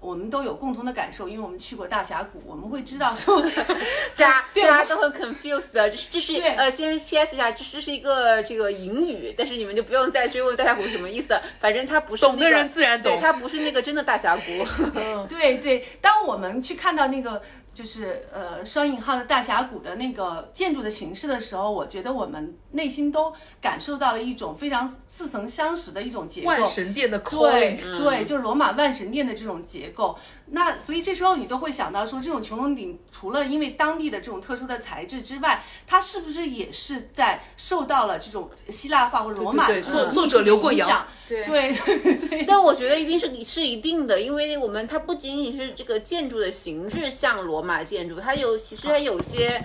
D: 我们都有共同的感受，因为我们去过大峡谷，我们会知道说，
B: 大家大家都很 confused 的，这是这是呃，先 PS 一下，这这是一个这个隐语，但是你们就不用再追问大峡谷什么意思，反正它不是
C: 懂的人自然懂，对
B: 它不是那个真的大峡谷。
D: 对对，当我们去看到那个。就是呃双引号的大峡谷的那个建筑的形式的时候，我觉得我们内心都感受到了一种非常似曾相识的一种结构。
C: 万神殿的
D: 对对，就是罗马万神殿的这种结构。那所以这时候你都会想到说，这种穹隆顶除了因为当地的这种特殊的材质之外，它是不是也是在受到了这种希腊化或者罗马
C: 作作者留过洋？
D: 对对 对。
B: 但我觉得一定是是一定的，因为我们它不仅仅是这个建筑的形式像罗。马建筑，它有其实它有些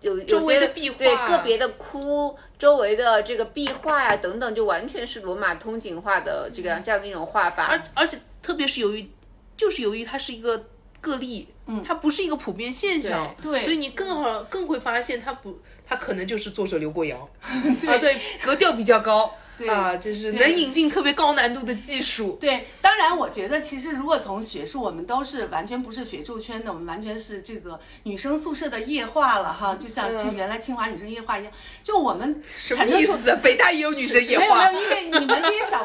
B: 有
C: 周围的壁画，
B: 对个别的窟周围的这个壁画呀等等，就完全是罗马通景画的这个这样的一种画法。
C: 而而且特别是由于，就是由于它是一个个例，嗯，它不是一个普遍现象，
D: 对，
C: 所以你更好更会发现它不，它可能就是作者刘过尧，
D: 啊
C: 对，格调比较高。啊，就是能引进特别高难度的技术。
D: 对，当然，我觉得其实如果从学术，我们都是完全不是学术圈的，我们完全是这个女生宿舍的夜话了哈，就像清原来清华女生夜话一样。就我们
C: 什么意思？北大也有女生夜
D: 话？没有，没有，因为你们这些小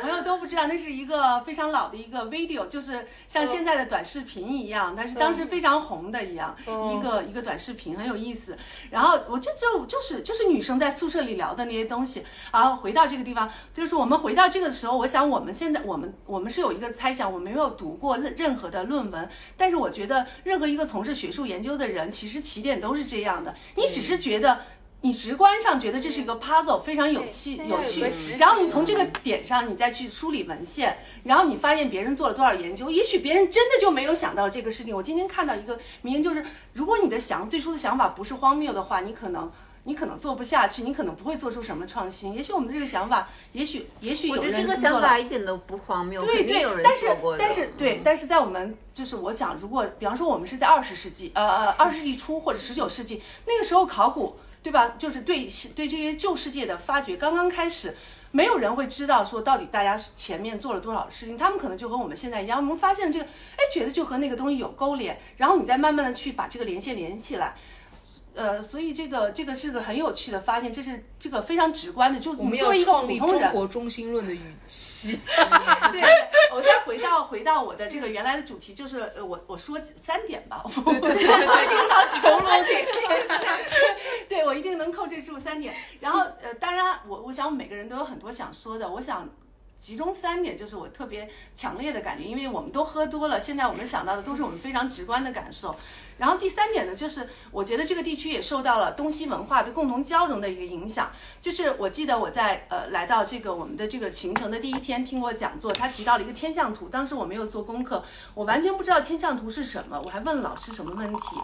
D: 知道，那是一个非常老的一个 video，就是像现在的短视频一样，但是当时非常红的一样，一个一个短视频很有意思。然后我就就就是就是女生在宿舍里聊的那些东西，然后回到这个地方。就是我们回到这个时候，我想我们现在我们我们是有一个猜想，我们没有读过任任何的论文，但是我觉得任何一个从事学术研究的人，其实起点都是这样的。你只是觉得你直观上觉得这是一个 puzzle，非常有趣有趣，然后你从这个点上你再去梳理文献，然后你发现别人做了多少研究，也许别人真的就没有想到这个事情。我今天看到一个名言，就是如果你的想最初的想法不是荒谬的话，你可能。你可能做不下去，你可能不会做出什么创新。也许我们的这个想法，也许也许有人
B: 我觉得这个想法一点都不荒谬，
D: 对对。但是但是对，但是在我们就是我想，如果比方说我们是在二十世纪，呃呃二十世纪初或者十九世纪那个时候，考古对吧？就是对对这些旧世界的发掘刚刚开始，没有人会知道说到底大家前面做了多少事情。他们可能就和我们现在一样，我们发现这个，哎，觉得就和那个东西有勾连，然后你再慢慢的去把这个连线连起来。呃，所以这个这个是个很有趣的发现，这是这个非常直观的，就
C: 我们
D: 作为一个普通
C: 人，中国中心论的语气。
D: 对，我再回到回到我的这个原来的主题，就是呃我我说三点吧，我
C: 对对对，领导
D: 只从楼梯，对我一定能扣制住三点。然后呃，当然我我想每个人都有很多想说的，我想集中三点，就是我特别强烈的感觉，因为我们都喝多了，现在我们想到的都是我们非常直观的感受。然后第三点呢，就是我觉得这个地区也受到了东西文化的共同交融的一个影响。就是我记得我在呃来到这个我们的这个行程的第一天听过讲座，他提到了一个天象图，当时我没有做功课，我完全不知道天象图是什么，我还问老师什么问题，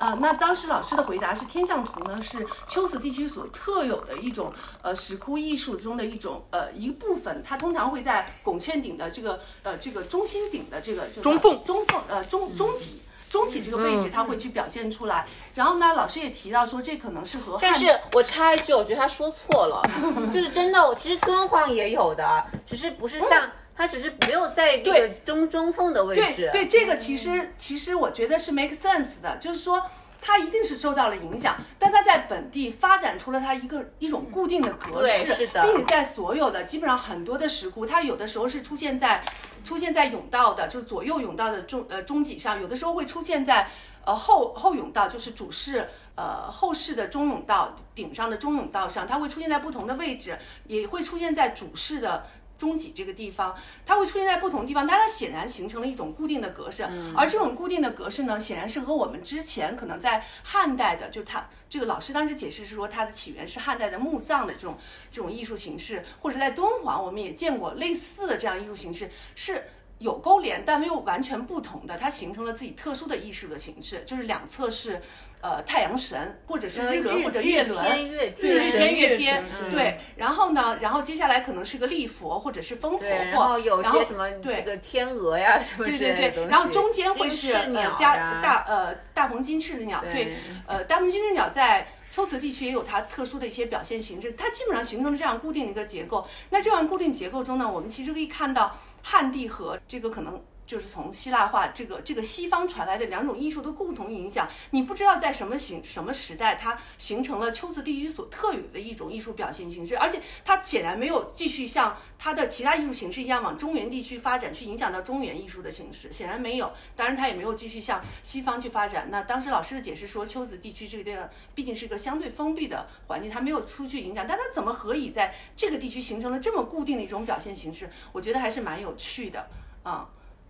D: 呃，那当时老师的回答是天象图呢是秋瓷地区所特有的一种呃石窟艺术中的一种呃一部分，它通常会在拱券顶的这个呃这个中心顶的这个
C: 中缝
D: 中缝呃中中体。中体这个位置，他会去表现出来。然后呢，老师也提到说，这可能是和……
B: 但是我插一句，我觉得他说错了，就是真的，我其实敦煌也有的，只是不是像它，只是没有在这个中中缝的位
D: 置。对，这个其实其实我觉得是 make sense 的，就是说。它一定是受到了影响，但它在本地发展出了它一个一种固定的格式，并且在所有的基本上很多的石窟，它有的时候是出现在出现在甬道的，就是左右甬道的中呃中脊上，有的时候会出现在呃后后甬道，就是主室呃后室的中甬道顶上的中甬道上，它会出现在不同的位置，也会出现在主室的。中脊这个地方，它会出现在不同地方，但它显然形成了一种固定的格式，而这种固定的格式呢，显然是和我们之前可能在汉代的，就它这个老师当时解释是说它的起源是汉代的墓葬的这种这种艺术形式，或者在敦煌我们也见过类似的这样艺术形式是。有勾连，但没有完全不同的，它形成了自己特殊的艺术的形式，就是两侧是，呃，太阳神或者是日轮或者月轮，
B: 月
D: 对，日天月天，
B: 嗯
D: 对。然后呢，然后接下来可能是个立佛或者是风婆
B: 婆，然
D: 婆，
B: 后有些什么
D: 对
B: 这个天鹅呀什么
D: 对
B: 之类的东，西
D: 对对然后中间会是加大呃大鹏金翅的鸟，
B: 对
D: 对，呃大鹏金翅鸟在秋瓷地区也有它特殊的一些表现形式，它基本上形成了这样固定的一个结构。那这样固定结构中呢，我们其实可以看到汉地和这个可能。就是从希腊化这个这个西方传来的两种艺术的共同影响，你不知道在什么形什么时代，它形成了秋瓷地区所特有的一种艺术表现形式，而且它显然没有继续像它的其他艺术形式一样往中原地区发展，去影响到中原艺术的形式，显然没有。当然，它也没有继续向西方去发展。那当时老师的解释说，秋瓷地区这个地方毕竟是一个相对封闭的环境，它没有出去影响，但它怎么何以在这个地区形成了这么固定的一种表现形式？我觉得还是蛮有趣的啊。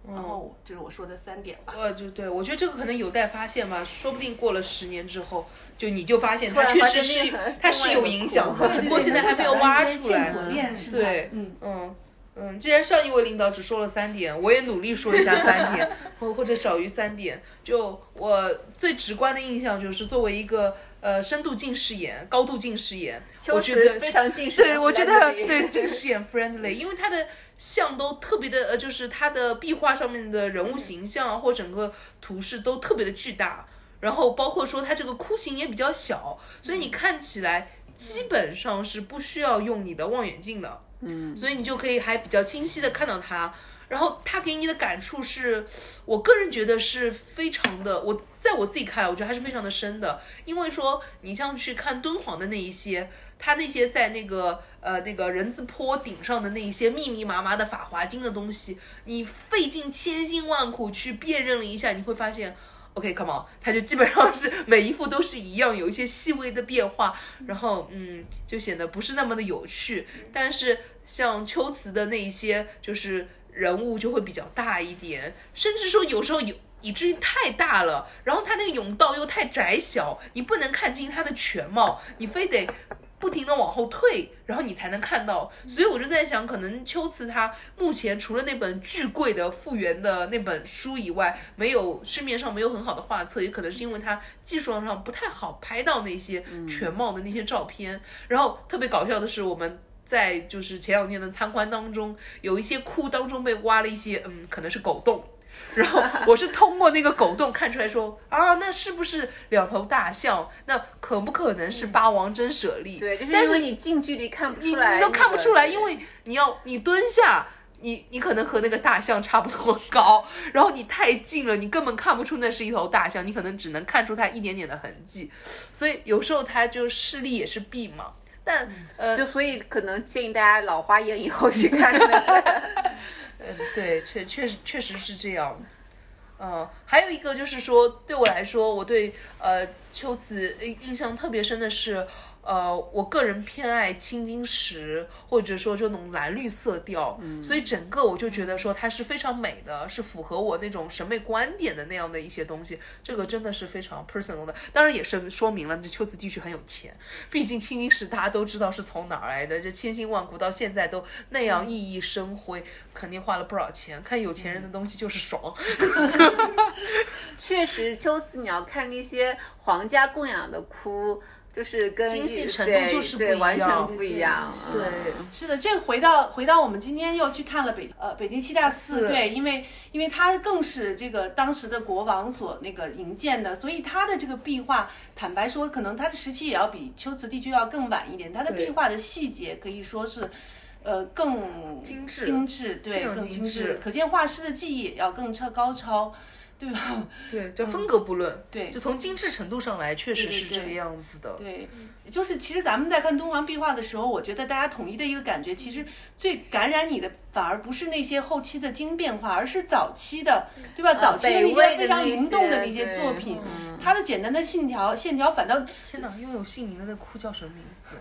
D: 然后这是我说的三点吧。
C: 呃，就对我觉得这个可能有待发现吧，说不定过了十年之后，就你就发现它确实是它是有影响的，只不过现在还没有挖出来。
D: 链是吧？
C: 对，
D: 嗯。
C: 嗯嗯，既然上一位领导只说了三点，我也努力说一下三点，或或者少于三点。就我最直观的印象就是，作为一个呃深度近视眼、高度近视眼，我觉得
B: 非常近视，
C: 对，我觉得对近视眼 friendly，因为它的像都特别的，呃，就是它的壁画上面的人物形象啊，或整个图式都特别的巨大，然后包括说它这个窟形也比较小，所以你看起来基本上是不需要用你的望远镜的，嗯，所以你就可以还比较清晰的看到它。然后它给你的感触是，我个人觉得是非常的，我在我自己看来，我觉得还是非常的深的。因为说你像去看敦煌的那一些，它那些在那个呃那个人字坡顶上的那一些密密麻麻的法华经的东西，你费尽千辛万苦去辨认了一下，你会发现。OK，come、on，它就基本上是每一幅都是一样，有一些细微的变化，然后嗯，就显得不是那么的有趣。但是像秋瓷的那一些，就是人物就会比较大一点，甚至说有时候有以至于太大了，然后它那个甬道又太窄小，你不能看清它的全貌，你非得不停的往后退，然后你才能看到。所以我就在想，可能秋瓷它目前除了那本巨贵的复原的那本书以外，没有市面上没有很好的画册，也可能是因为它技术上不太好拍到那些全貌的那些照片。然后特别搞笑的是，我们在就是前两天的参观当中，有一些窟当中被挖了一些，嗯，可能是狗洞。然后我是通过那个狗洞看出来说啊，那是不是两头大象？那可不可能是八王真舍利？
B: 对，就是
C: 但是
B: 你近距离看不
C: 你
B: 出来，
C: 你都看不出来，因为你要你蹲下，你你可能和那个大象差不多高，然后你太近了，你根本看不出那是一头大象，你可能只能看出它一点点的痕迹，所以有时候它就视力也是弊嘛。但呃，
B: 就所以可能建议大家老花眼以后去看那个。
C: 嗯，对，确确实确实是这样。嗯，还有一个就是说，对我来说，我对呃秋瓷印印象特别深的是，呃，我个人偏爱青金石，或者说这种蓝绿色调，所以整个我就觉得说它是非常美的，是符合我那种审美观点的那样的一些东西。这个真的是非常 personal 的，当然也是说明了这秋瓷地区很有钱，毕竟青金石大家都知道是从哪儿来的，这千辛万苦到现在都那样熠熠生辉，肯定花了不少钱。看有钱人的东西就是爽。
B: 确实，秋瓷你要看那些皇家供养的窟，就是跟
C: 精细程度就是不一样
B: 全不一样。
C: 对
B: 嗯
D: 是的，这回到回到我们今天又去看了北呃北京七大寺，对，因为因为它更是这个当时的国王所那个营建的，所以它的这个壁画，坦白说，可能它的时期也要比秋瓷地区要更晚一点，它的壁画的细节可以说是。呃，更
C: 精致
D: 精致，对，更精
C: 精致
D: 可见画师的技艺也要更超高超，对吧？
C: 对，叫风格不论。
D: 对
C: 就从精致程度上来，确实是这个样子的。
D: 对，就是其实咱们在看敦煌壁画的时候，我觉得大家统一的一个感觉，其实最感染你的反而不是那些后期的精变化，而是早期的，对吧？早期的那些非常灵动的那
B: 些
D: 些作品
B: 嗯，
D: 它的简单的线条线条反倒
C: 天哪，拥有姓名的那窟叫什么名字？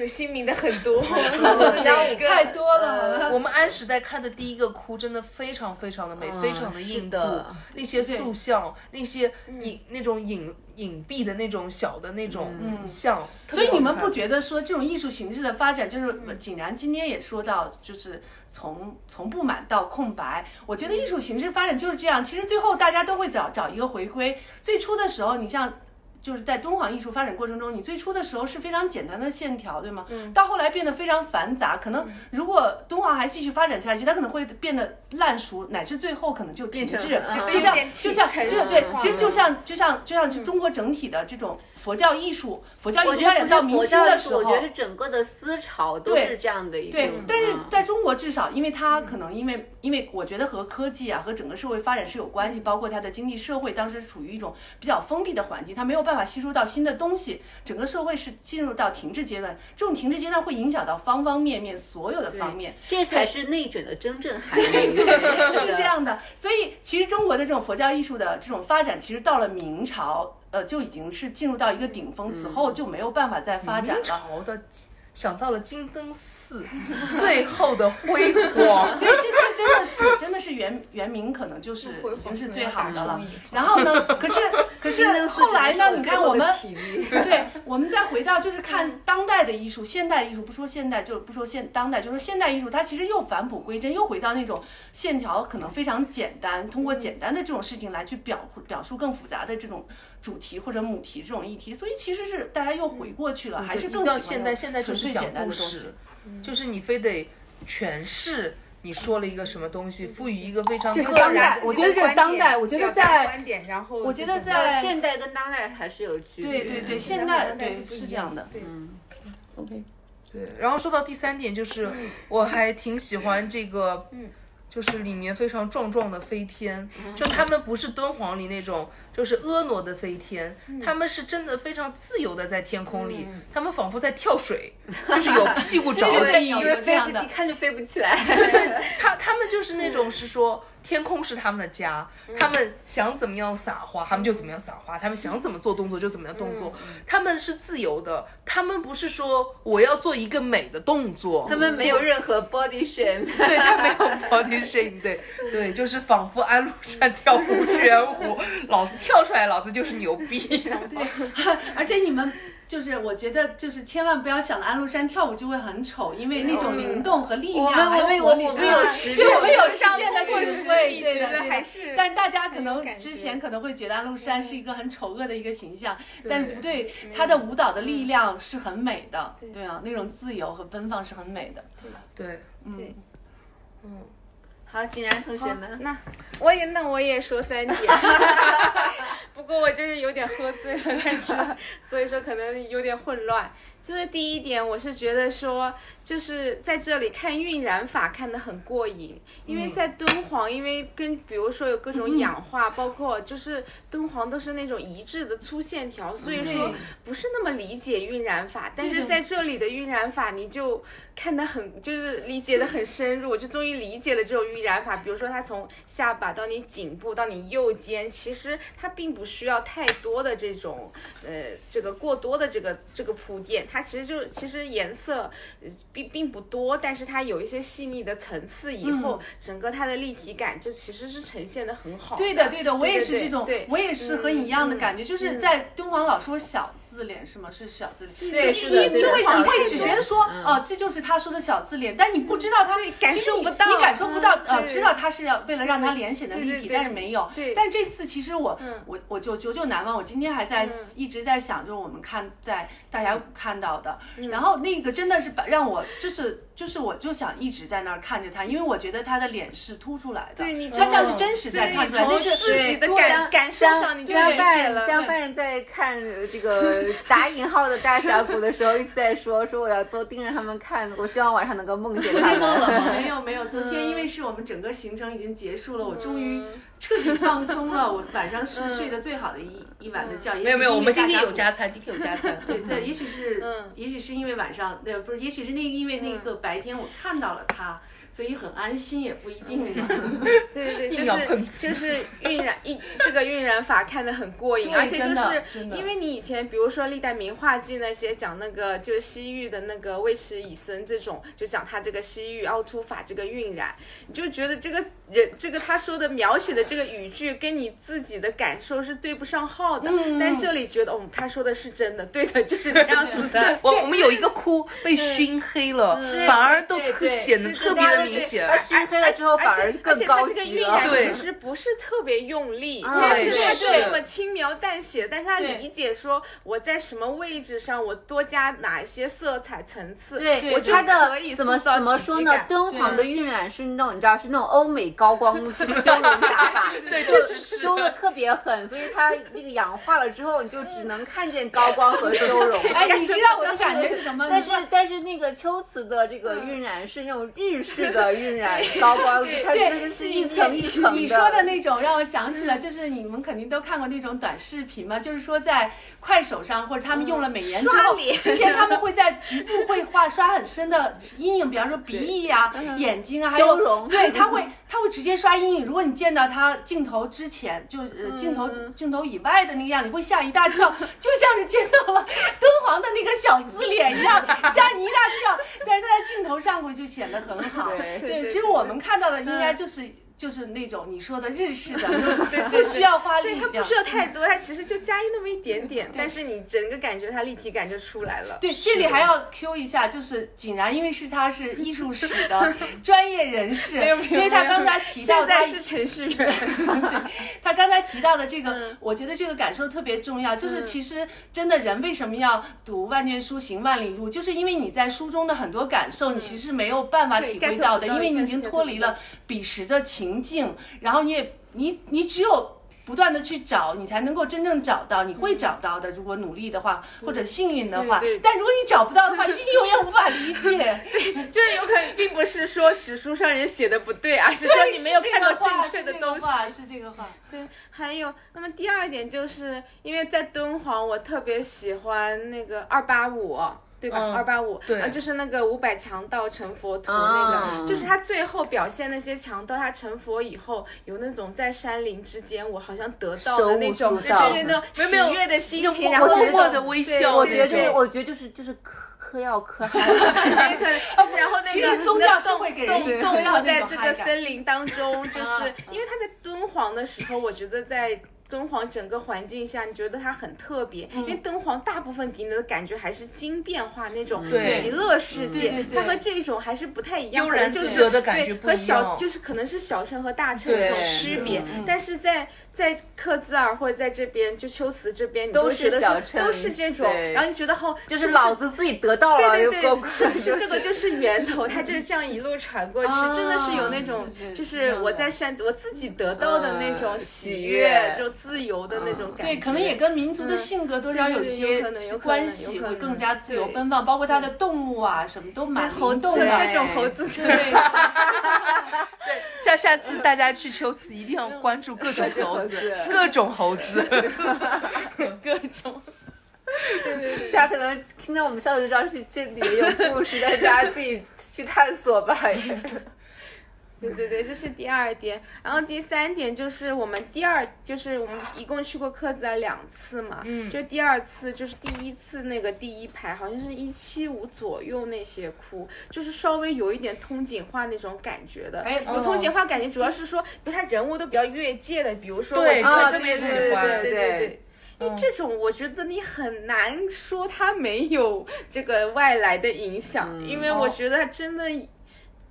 E: 有姓名的很多，然后
D: 太多了。
C: 我们安时代看的第一个窟真的非常非常的美，非常的硬
E: 的
C: 度，那些塑像，那些隐那种隐隐蔽的那种小的那种像，
D: 所以你们不觉得说这种艺术形式的发展，就是井然今天也说到，就是从从不满到空白，我觉得艺术形式发展就是这样。其实最后大家都会找找一个回归。最初的时候，你像。就是在敦煌艺术发展过程中，你最初的时候是非常简单的线条，对吗？嗯。到后来变得非常繁杂，可能如果敦煌还继续发展下去，它可能会变得烂熟，乃至最后可能就停滞。就像就像对对，其实就像就像就像中国整体的这种佛教艺术，佛教艺术发展到明清的时候，
A: 我觉得是整个的思潮都是这样的一
D: 个。对，但是在中国至少，因为它可能因为因为我觉得和科技啊和整个社会发展是有关系，包括它的经济社会当时处于一种比较封闭的环境，它没有办法。吸收到新的东西，整个社会是进入到停滞阶段。这种停滞阶段会影响到方方面面所有的方面，
A: 这才是内卷的真正含义。
D: 对，是这样的。所以，其实中国的这种佛教艺术的这种发展，其实到了明朝，呃，就已经是进入到一个顶峰，此后就没有办法再发展了。
C: 朝的想到了金灯寺最后的辉煌，
D: 对，这这真的是真的是原原名可能就是已经是最好的了。然后呢，可是 可是后来呢？你看我们，对，我们再回到就是看当代的艺术，现代艺术不说现代，就不说现当代，就说现代艺术，它其实又返璞归真，又回到那种线条可能非常简单，通过简单的这种事情来去表表述更复杂的这种。主题或者母题这种议题，所以其实是大家又回过去了，还是更
C: 喜欢现代，现在就是讲故事，就是你非得诠释你说了一个什么东西，赋予一个非常
D: 这是当代，我觉得这是当代，我觉得在
E: 观点，然后
D: 我觉得在
A: 现代跟当代还是有区
D: 别，对对对，现代对是这样的，
E: 嗯
D: ，OK，
C: 对，然后说到第三点，就是我还挺喜欢这个，就是里面非常壮壮的飞天，就他们不是敦煌里那种。就是婀娜的飞天，他们是真的非常自由的在天空里，他们仿佛在跳水，就是有屁股 着地，
A: 因为飞不，一看就飞不起来。
C: 对对，他他们就是那种是说天空是他们的家，他们想怎么样撒花，他们就怎么样撒花，他们想怎么做动作就怎么样动作，他们是自由的，他们不是说我要做一个美的动作，
A: 他们没有任何 body shame，
C: 对他没有 body shame，对对，就是仿佛安禄山跳胡旋舞，老子。跳出来，老子就是牛逼。
D: 对，而且你们就是，我觉得就是千万不要想安禄山跳舞就会很丑，因为那种灵动和力量，我
A: 们我们我们有实践，
D: 我们有实践的体会，
E: 对对还是。
D: 但是大家可能之前可能会觉得安禄山是一个很丑恶的一个形象，但是不对，他的舞蹈的力量是很美的，对啊，那种自由和奔放是很美的，
C: 对，
A: 嗯，嗯。好，景然同学呢？
E: 那我也那我也说三点，不过我就是有点喝醉了，但是所以说可能有点混乱。就是第一点，我是觉得说，就是在这里看晕染法看得很过瘾，因为在敦煌，因为跟比如说有各种氧化，包括就是敦煌都是那种一致的粗线条，所以说不是那么理解晕染法。但是在这里的晕染法，你就看得很，就是理解的很深入，就终于理解了这种晕染法。比如说它从下巴到你颈部到你右肩，其实它并不需要太多的这种呃这个过多的这个这个铺垫，它。其实就其实颜色并并不多，但是它有一些细密的层次，以后整个它的立体感就其实是呈现的很好。
D: 对的，对的，我也是这种，我也是和你一样的感觉，就是在敦煌老说小字脸是吗？是小字脸。
A: 对，是的。
D: 你你会你会只觉得说哦，这就是他说的小字脸，但你不知道他
E: 感受不到，
D: 你感受不到呃，知道他是要为了让他脸显得立体，但是没有。但这次其实我我我就久久难忘，我今天还在一直在想，就是我们看在大峡谷看到。的，然后那个真的是把让我就是就是我就想一直在那儿看着他，因为我觉得他的脸是凸出来的，
E: 对你
D: 他像是真实在看出来，那是
E: 自己的感感受上，你
A: 江范江范在看这个 打引号的大峡谷的时候一直在说说我要多盯着他们看，我希望晚上能够梦见他们。
D: 没有没有，昨天因为是我们整个行程已经结束了，我终于。彻底放松了，我晚上是睡得最好的一一晚的觉。
C: 没有没有，我们今天有加餐，今天有加餐。
D: 对对，也许是，也许是因为晚上，对，不是，也许是那因为那个白天我看到了他，所以很安心也不一定嘛。
E: 对对 对，就是就是晕染一这个晕染法看得很过瘾，而且就是因为你以前比如说历代名画记那些讲那个就是西域的那个尉迟乙森这种，就讲他这个西域凹凸法这个晕染，你就觉得这个人这个他说的描写的这个语句跟你自己的感受是对不上号的，
D: 嗯。
E: 但这里觉得哦他说的是真的，对的，就是这样子的。
C: 我我们有一个窟被熏黑了，反而都特显得特别的明显。
B: 它熏黑了之后反而更高
E: 而且这个
B: 级
C: 对
E: 其实不是特别用力，
B: 啊
E: 但是
C: 对
E: 它就是那么轻描淡写，但是他理解说我在什么位置上，我多加哪一些色彩层次，
B: 对，
E: 我就
B: 它的
E: 可以
B: 怎么怎么说呢？敦煌的晕染是那种你知道是那种欧美高光 这个修容打法，
C: 对
B: 就
C: 确实是
B: 修的特别狠，所以它那个氧化了之后，你就只能看见高光和修容。
D: 哎，你知道我的感觉是什么？
B: 但是但是那个秋瓷的这个晕染是那种日式的晕染高光，它真的是一层一层的。
D: 你说的那种让我想起了，就是你们肯定都看过那种短视频嘛，就是说在快手上或者他们用了美颜之后，之前他们会在局部会画刷很深的阴影，比方说鼻翼呀、眼睛啊，还有对，他会他会直接刷阴影。如果你见到他镜头之前，就呃镜头镜头以外的那个样子，你会吓一大跳，就像是见到了敦煌的那个小字脸一样，吓你一大跳。但是他在镜头上会就显得很好。
B: 对
D: 对，其实我们看到的应该就是。就是那种你说的日式的，不不需要花力
E: 对，它不需要太多，它其实就加一那么一点点，但是你整个感觉它立体感就出来了。
D: 对，这里还要 Q 一下，就是井然，因为是他是艺术史的 专业人士，所以他刚才提到他
E: 是程序员，
D: 他刚才提到的这个，
E: 嗯。
D: 我觉得这个感受特别重要。就是其实真的人为什么要读万卷书行万里路，就是因为你在书中的很多感受，你其实没有办法体会到的，因为你已经脱离了彼时的情境，然后你也你你只有。不断的去找，你才能够真正找到，你会找到的。如果努力的话，或者幸运的话但如果你找不到的话，你永远无法理解。
E: 对就是有可能并不是说史书上人写的不对啊，是说你没有看到正确的东西。
D: 是这个话。
E: 对，还有，那么第二点就是因为在敦煌，我特别喜欢那个二八五。对吧？
C: 嗯
E: 二八五，
C: 对
E: 啊，就是那个五百强盗成佛图那个，
B: 啊
E: 就是他最后表现那些强盗，他成佛以后有那种在山林之间，我好像得到的那种，对对那种
C: 没有没有
E: 喜悦的心情，然后
C: 默默的微笑
B: 我觉得
E: 就
B: 是，我觉得就是就是嗑嗑药嗑嗨
E: 对对，就是然后那个
D: 宗教是会给人
E: 动
D: 动
E: 在这个森林当中，就是
D: 啊
E: 因为他在敦煌的时候，我觉得在。敦煌整个环境下，你觉得它很特别，因为敦煌大部分给你的感觉还是经变化那种
C: 对。
E: 极乐世界，它和这种还是不太一样，
C: 悠然
E: 就是
C: 自得的感觉
E: 对和小就是可能是小城和大城的区别，但是在在克孜尔或者在这边就秋瓷这边，你
B: 都
E: 觉得说
B: 小城
E: 都是这种，然后你觉得后
B: 就是老子自己得到了，
E: 对对对，
B: 又够快
E: 是不是。这个就是源头？它就是这样一路传过去，真的是有那种
D: 是是，
E: 就是是我在山我自己得到的那种
B: 嗯
E: 喜
B: 喜
E: 悦。
B: 悦，
E: 这种自由的那种感觉。
D: 对，可能也跟民族的性格多少有一些关系，会更加自由奔放，包括它的动物啊，什么都蛮
E: 猴子
D: 灵动的。
E: 各种猴子，
C: 下 下次大家去秋瓷一定要关注各种猴子，各种猴子。
E: 各种。
B: 对对对大家可能听到我们笑就知道是这里面有故事，但大家自己去探索吧。
E: 对对对，这是第二点。然后第三点就是我们第二，就是我们一共去过克孜尔两次嘛，嗯，就第二次就是第一次那个第一排，好像是一七五左右那些窟，就是稍微有一点通景画那种感觉的。
D: 哎
E: 有通景画感觉主要是说，比如他人物都比较越界的，比如说我
C: 特别喜欢
E: 对
B: 对对
E: 对。因为这种，我觉得你很难说它没有这个外来的影响，因为我觉得它真的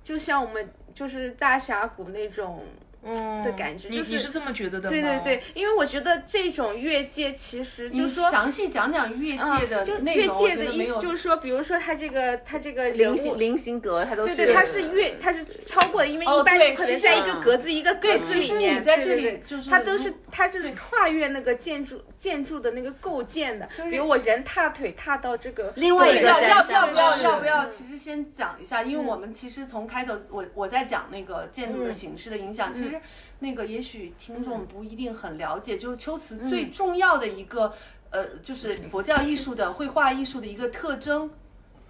E: 就像我们就是大峡谷那种
C: 嗯
E: 的感觉就是
C: 你你是这么觉得的吗？
E: 对对对，因为我觉得这种越界其实就
D: 你
E: 是说。
D: 详细讲讲越界的
E: 嗯就越
D: 内容，我
E: 界的意思就是说，比如说他这个他这个
B: 菱形菱形格，它都是
E: 对对，它是越，它是超过的，因为
D: 哦
E: 一般你可能在一个格子一个格
D: 对其实
E: 子里面，
D: 你在里
E: 对对对
D: 就是
E: 它都是它就是跨越那个建筑建筑的那个构建的，比如我人踏腿踏到这个
B: 另外一个
D: 要
B: 山
D: 要不要不要要不要？其实先讲一下，因为我们其实从开头我我在讲那个建筑的形式的影响，其实那个也许听众不一定很了解，就是秋瓷最重要的一个呃，就是佛教艺术的绘画艺术的一个特征。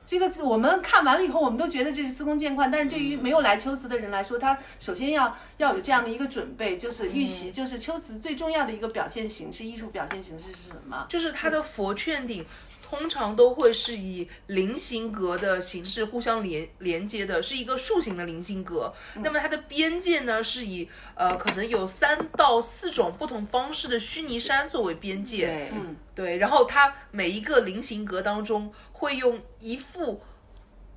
D: 这个字我们看完了以后，我们都觉得这是司空见惯，但是对于没有来秋瓷的人来说，他首先要要有这样的一个准备，就是预习，就是秋瓷最重要的一个表现形式，艺术表现形式是什么？
C: 就是它的佛券顶。通常都会是以菱形格的形式互相连连接的，是一个竖形的菱形格。那么它的边界呢，是以呃可能有三到四种不同方式的虚拟山作为边界。
B: 对，
D: 嗯，
C: 对，然后它每一个菱形格当中会用一幅。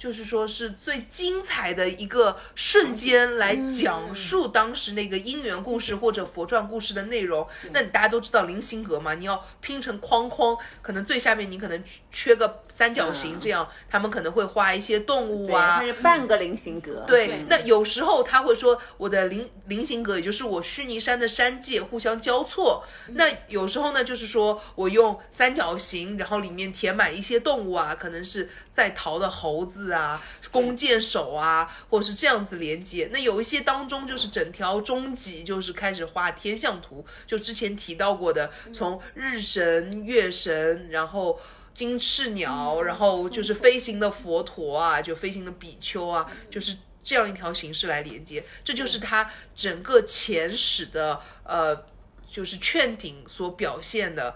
C: 就是说，是最精彩的一个瞬间来讲述当时那个姻缘故事或者佛传故事的内容。那你大家都知道菱形格嘛，你要拼成框框，可能最下面你可能缺个三角形，这样他们可能会画一些动物啊，
B: 它是半个菱形格。
C: 对，那有时候他会说我的菱菱形格，也就是我虚拟山的山界互相交错。那有时候呢，就是说我用三角形，然后里面填满一些动物啊，可能是在逃的猴子啊、弓箭手啊，或者是这样子连接。那有一些当中就是整条中脊就是开始画天象图，就之前提到过的，从日神、月神，然后。金翅鸟，然后就是飞行的佛陀啊，就飞行的比丘啊，就是这样一条形式来连接，这就是它整个前史的呃，就是劝顶所表现的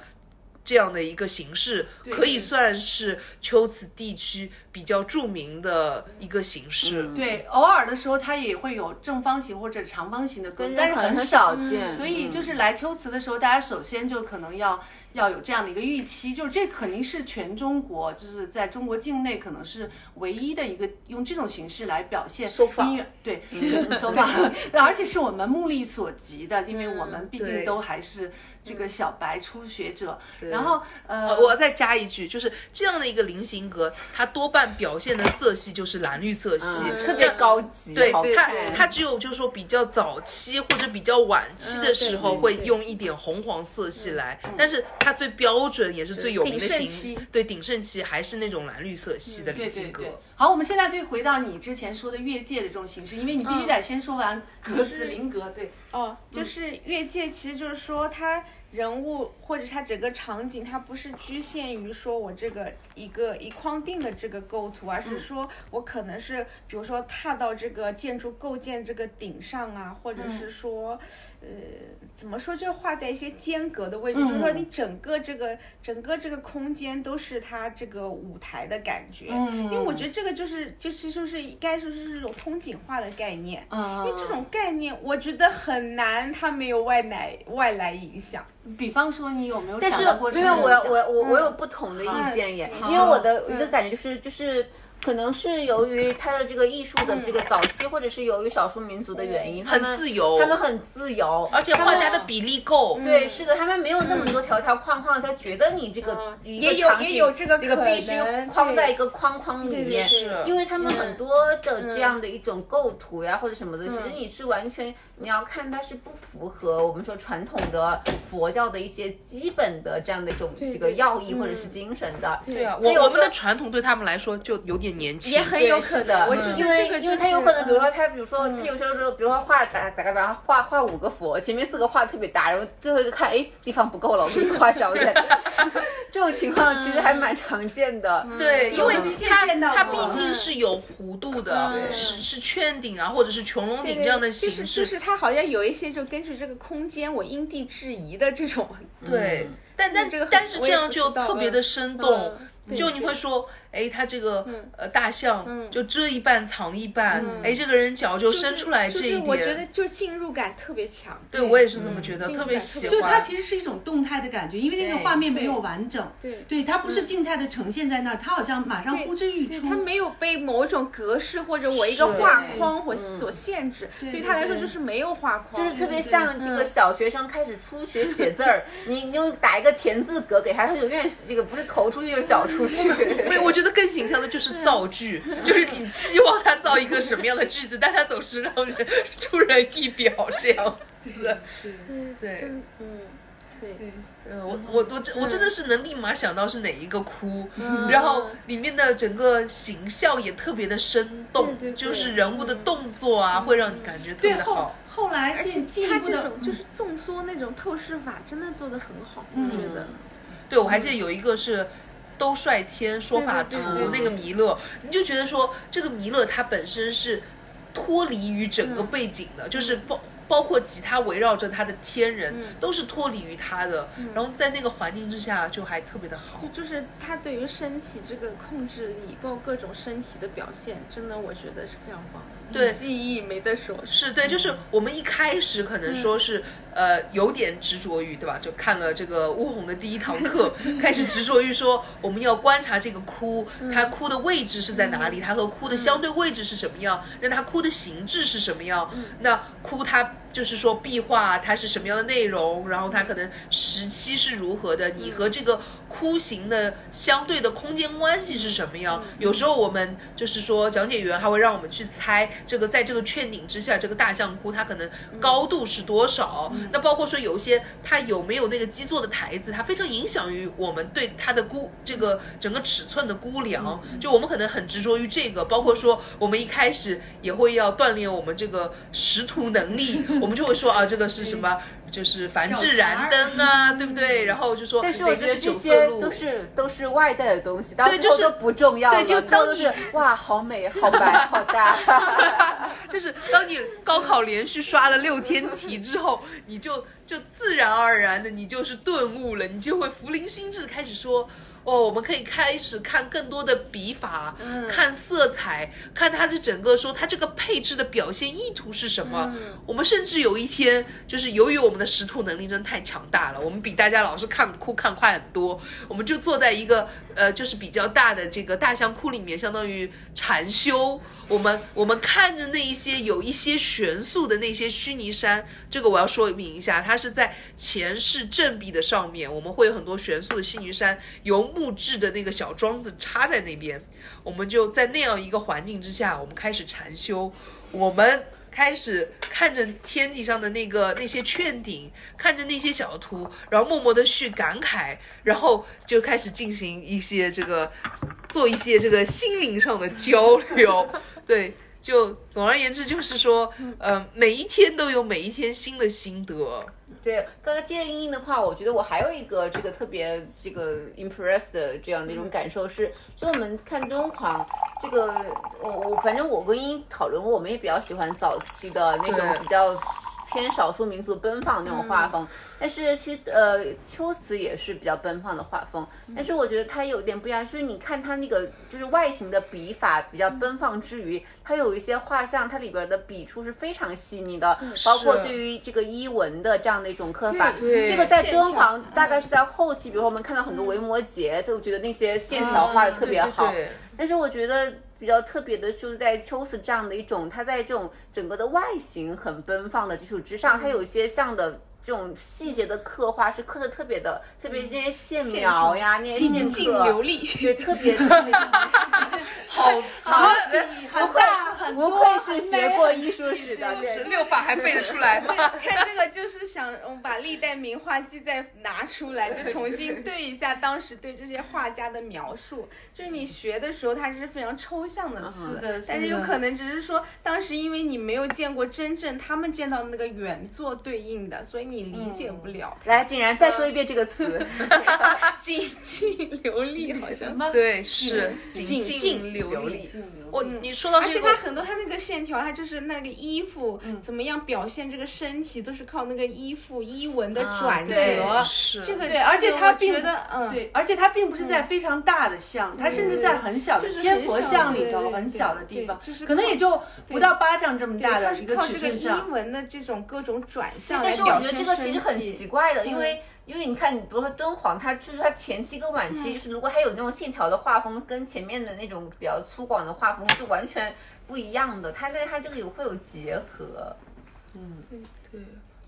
C: 这样的一个形式，可以算是秋瓷地区比较著名的一个形式。
D: 对，偶尔的时候它也会有正方形或者长方形的格子，但是
B: 很
D: 少。
B: 见。
D: 所以就是来秋瓷的时候，大家首先就可能要。要有这样的一个预期，就是这肯定是全中国，就是在中国境内可能是唯一的一个用这种形式来表现音乐，对，手法，而且是我们目力所及的，因为我们毕竟都还是这个小白初学者。然后，呃，
C: 我再加一句，就是这样的一个菱形格，它多半表现的色系就是蓝绿色系，
B: 特别高级。
C: 对，它它只有就是说比较早期或者比较晚期的时候会用一点红黄色系来，但是。它最标准也是最有名的形，对鼎盛期还是那种蓝绿色系的菱形格。
D: 好，我们现在可以回到你之前说的越界的这种形式，因为你必须得先说完格子菱格。对，
E: 哦，就是越界，其实就是说它。人物或者它整个场景，它不是局限于说我这个一个一框定的这个构图，而是说我可能是比如说踏到这个建筑构建这个顶上啊，或者是说，呃，怎么说就画在一些间隔的位置，就是说你整个这个整个这个空间都是它这个舞台的感觉。嗯，因为我觉得这个就是就是就是应该说是这种风景画的概念。嗯，因为这种概念我觉得很难，它没有外来外来影响。
D: 比方说，你有没有
B: 想
D: 到过？
B: 因为我我我我有不同的意见耶，因为我的一个感觉就是就是。可能是由于他的这个艺术的这个早期，或者是由于少数民族的原因，
C: 很自由，
B: 他们很自由，
C: 而且画家的比例够。
B: 对，是的，他们没有那么多条条框框，他觉得你这个
E: 也有也有这个
B: 这个必须框在一个框框里面，因为他们很多的这样的一种构图呀或者什么的，其实你是完全你要看它是不符合我们说传统的佛教的一些基本的这样的一种这个要义或者是精神的。
C: 对。啊，我我们的传统对他们来说就有点。年轻。
E: 也很有可能，
B: 因为因为他有可能，比如说他，比如说他有时候说，比如说画打打个比方，画画五个佛，前面四个画特别大，然后最后一个看，哎，地方不够了，我给你画小一点。这种情况其实还蛮常见的。
C: 对，因为它它毕竟是有弧度的，是是圈顶啊，或者是穹窿顶这样的形式。
E: 就是它好像有一些就根据这个空间，我因地制宜的这种。
C: 对，但但这个但是这样就特别的生动。就你会说，哎，他这个呃大象就遮一半藏一半，哎，这个人脚就伸出来这一点，
E: 我觉得就进入感特别强。
C: 对我也是这么觉得，特别喜
D: 欢。就它其实是一种动态的感觉，因为那个画面没有完整，
E: 对，
D: 对，它不是静态的呈现在那儿，它好像马上呼之欲出，
E: 它没有被某种格式或者我一个画框或所限制，对他来说就是没有画框，
B: 就是特别像这个小学生开始初学写字儿，你你就打一个田字格给他，他永远这个不是头出去就脚出。出去，
C: 没有，我觉得更形象的就是造句，就是你期望他造一个什么样的句子，但他总是让人出人意表这样子。对，对，嗯，对，呃，我我我真我真的是能立马想到是哪一个哭，然后里面的整个形象也特别的生动，就是人物的动作啊，会让你感觉特别好。
D: 后来，而且
E: 他这种就是纵缩那种透视法，真的做的很好，我觉得。
C: 对，我还记得有一个是。兜率天说法图那个弥勒，你就觉得说这个弥勒他本身是脱离于整个背景的，就是包。包括吉他围绕着他的天人，都是脱离于他的，然后在那个环境之下就还特别的好。
E: 就就是他对于身体这个控制力，包括各种身体的表现，真的我觉得是非常棒。
C: 对
E: 记忆没得说。
C: 是对，就是我们一开始可能说是、呃有点执着于对吧？就看了这个乌红的第一堂课，开始执着于说我们要观察这个哭，它哭的位置是在哪里，它和哭的相对位置是什么样，那它哭的形制是什么样，那哭它。就是说壁画它是什么样的内容，然后它可能时期是如何的，你和这个窟形的相对的空间关系是什么样？有时候我们就是说讲解员还会让我们去猜这个在这个券顶之下，这个大象窟它可能高度是多少？那包括说有一些它有没有那个基座的台子，它非常影响于我们对它的估这个整个尺寸的估量。就我们可能很执着于这个，包括说我们一开始也会要锻炼我们这个识图能力，我们就会说啊这个是什么？就是凡制燃灯啊，对不对？然后就说
B: 但是我觉得这些都。是都是外在的东西，到
C: 对就是
B: 最后都不重要了，
C: 对就
B: 最后
C: 当你
B: 哇，好美，好白，好大。
C: 就是当你高考连续刷了六天题之后，你就就自然而然的你就是顿悟了，你就会福临心智开始说。哦，我们可以开始看更多的笔法，看色彩，看它的整个说它这个配置的表现意图是什么。我们甚至有一天，就是由于我们的识图能力真的太强大了，我们比大家老是看哭看快很多，我们就坐在一个呃就是比较大的这个大象窟里面，相当于禅修。我们我们看着那一些有一些悬塑的那些虚拟山，这个我要说明一下，它是在前世正壁的上面，我们会有很多悬塑的虚拟山，由木质的那个小桩子插在那边，我们就在那样一个环境之下，我们开始禅修，我们。开始看着天地上的那个那些券顶，看着那些小图，然后默默的去感慨，然后就开始进行一些这个做一些这个心灵上的交流，对，就总而言之就是说，呃，每一天都有每一天新的心得，
B: 对，刚刚接着英英的话，我觉得我还有一个这个特别这个 impressed 的这样的一种感受是，就我们看敦煌这个，我我反正我跟英英讨论过，我们也比较喜欢早期的那种比较偏少数民族奔放那种画风，但是其实呃秋瓷也是比较奔放的画风，但是我觉得它有点不一样，就是你看它那个就是外形的笔法比较奔放之余，它有一些画像，它里边的笔触是非常细腻的，包括对于这个衣纹的这样的一种刻法，
C: 对
B: 这个在敦煌大概是在后期，比如说我们看到很多维摩诘，都觉得那些线条画的特别好，但是我觉得比较特别的就是在秋瓷这样的一种，它在这种整个的外形很奔放的基础之上，它有一些像的。这种细节的刻画是刻的特别的，特别是那些线描呀，那些线
E: 进
B: 刻，
E: 流利。
B: 对，特别特别。
C: 好
B: 好
C: 词，
B: 不愧不愧是学过艺术史的，对。
C: 六法还背得出来吗？
E: 看这个就是想嗯把历代名画记再拿出来，就重新对一下当时对这些画家的描述。就是你学的时候，它是非常抽象的词，但是有可能只是说当时因为你没有见过真正他们见到的那个原作对应的，所以你理解不了。
B: 来，竟然再说一遍这个词，
E: 谨静流利好像。
C: 对，是
B: 进
C: 进
B: 进
C: 流利
B: 流利。
C: 我你说到
E: 而且
C: 这个，
E: 它很多，它那个线条，它就是那个衣服、怎么样表现这个身体，都是靠那个衣服衣纹的转折。
B: 对
C: 是
E: 这个
D: 对，而且它并
E: 我觉得，嗯，
D: 对，而且它并不是在非常大的像，它甚至在很小的
E: 就是
D: 千佛像里头，很小的地方
E: 就是，
D: 可能也就不到巴掌这么大的一个尺
E: 是靠这个衣
D: 寸上。
E: 纹的这种各种转向
B: 但
E: 来表现
B: 是我觉得这个其实很奇怪的，因为。因为你看，你比如说敦煌，它就是它前期跟晚期，就是如果还有那种线条的画风，跟前面的那种比较粗犷的画风就完全不一样的。它在它这个有会有结合，嗯，对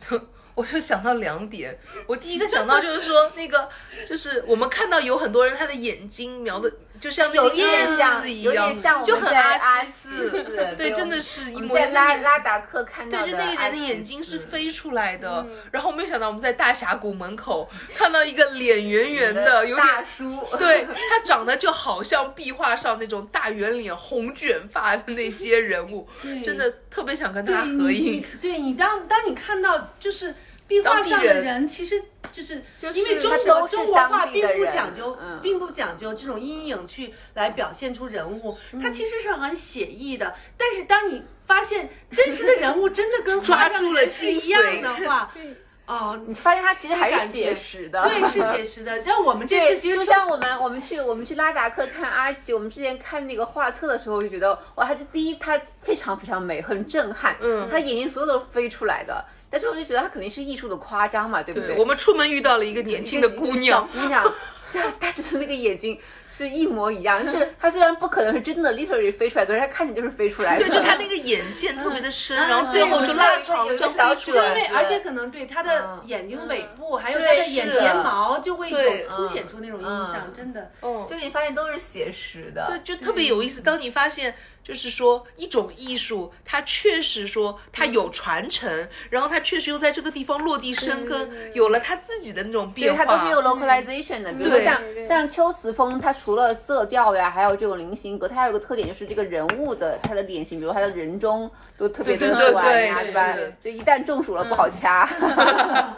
B: 对
C: 我就想到两点，我第一个想到就是说那个，就是我们看到有很多人他的眼睛描的就像那
B: 有
C: 个
B: 一点像，
C: 燕子一样
B: 有点像，我
C: 就很
B: 们在阿
C: 基
B: 斯，对
C: 对，真的是一模一样。
B: 在拉拉达克看到
C: 对，就
B: 的
C: 那个人的眼睛是飞出来的，然后没有想到我们在大峡谷门口看到一个脸圆圆的，有点
B: 大叔，
C: 对他长得就好像壁画上那种大圆脸、红卷发的那些人物，真的特别想跟他合影。
D: 对你当当你看到就是壁画上的
C: 人
D: 人其实就是
E: 就是
D: 因为中国中国画并不讲究，
B: 嗯。
D: 并不讲究这种阴影去来表现出人物，
B: 嗯。
D: 它其实是很写意的。但是当你发现真实的人物真的跟 画上
C: 住了
D: 的人是一样的话，哦，
B: 你发现它其实还是写实的，
D: 对，是写实的。但我们这，次其实
B: 就像我们我们去我们去拉达克看阿奇，我们之前看那个画册的时候，就觉得哇，它这第一它非常非常美，很震撼，嗯，它眼睛所有都是飞出来的，但是我就觉得它肯定是艺术的夸张嘛，对不对？
C: 我们出门遇到了一个年轻的姑娘，
B: 姑娘，这她就是那个眼睛。是一模一样，就是 她虽然不可能是真的 literally 飞出来，可是她看起来就是飞出来的。
C: 对，就她那个眼线特别的深，
D: 嗯
C: 然后最后就拉长了，就出来。
B: 对
D: 对，而且可能对他的
B: 嗯
D: 眼睛尾部，还有他
C: 对
D: 的眼睫毛，就会有凸显出那种印象，
B: 嗯
D: 真的。
C: 哦
B: 就你发现都是写实的，
C: 对，就特别有意思。当你发现，就是说一种艺术，它确实说它有传承，然后它确实又在这个地方落地生根，有了它自己的那种，变化。
B: 对它都是有 localization 的。比如像
E: 对对
B: 像秋瓷风，它除了色调呀，还有这种菱形格，它还有个特点就是这个人物的它的脸型，比如它的人中都特别的
C: 对对对
B: 短呀，
C: 对
B: 对吧
C: 是？
B: 就一旦中暑了不好掐。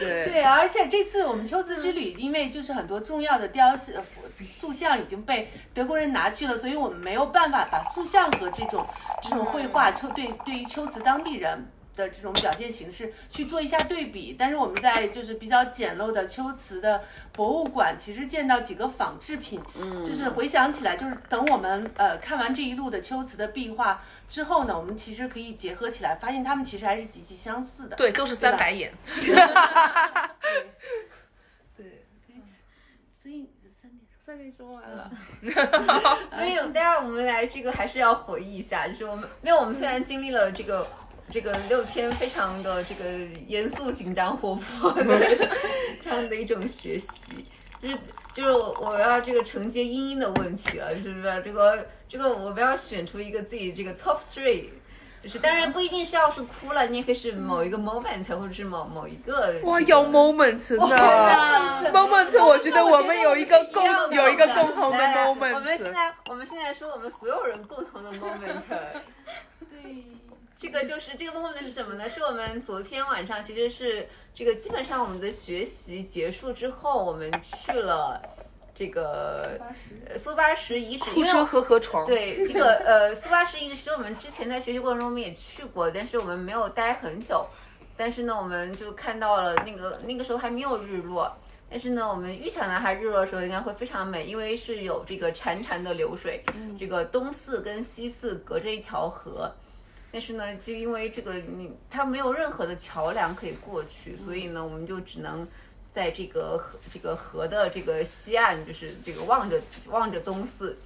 C: 对
D: 对，而且这次我们秋瓷之旅，因为就是很多重要的雕塑、呃塑像已经被德国人拿去了，所以我们没有办法把塑像和这种这种绘画秋对对于秋瓷当地人。的这种表现形式去做一下对比，但是我们在就是比较简陋的秋瓷的博物馆，其实见到几个仿制品，嗯，就是回想起来，就是等我们呃看完这一路的秋瓷的壁画之后呢，我们其实可以结合起来，发现它们其实还是极其相似的。
C: 对，都是三白眼。
D: 对，所以三点
E: 三点说完了，
B: 所以大家我们来这个还是要回忆一下，就是我们没有我们虽然经历了这个。这个六天非常的这个严肃、紧张、活泼的这样的一种学习，就是就是我要这个承接英英的问题了，是不是？这个这个我们要选出一个自己这个 top three，就是当然不一定是要是哭了，你也可以是某一个 moment 或者是某某一个
C: 哇，有 moment 的，moment，我觉得我们有一个共有一个共同的
B: 来来我们现
C: moment。
B: 我们现在我们现在说我们所有人共同的 moment。
D: 对。
B: 这个就是这个 moment 是什么呢？是我们昨天晚上其实是这个基本上我们的学习结束之后，我们去了这个呃苏巴什遗址，
C: 库车和河床。
B: 对这个呃苏巴什遗址其实我们之前在学习过程中我们也去过，但是我们没有待很久。但是呢，我们就看到了那个那个时候还没有日落。但是呢，我们预想到，它日落的时候应该会非常美，因为是有这个潺潺的流水，这个东寺跟西寺隔着一条河。但是呢，就因为这个你它没有任何的桥梁可以过去，所以呢，我们就只能在这个河这个河的这个西岸，就是这个望着望着宗寺，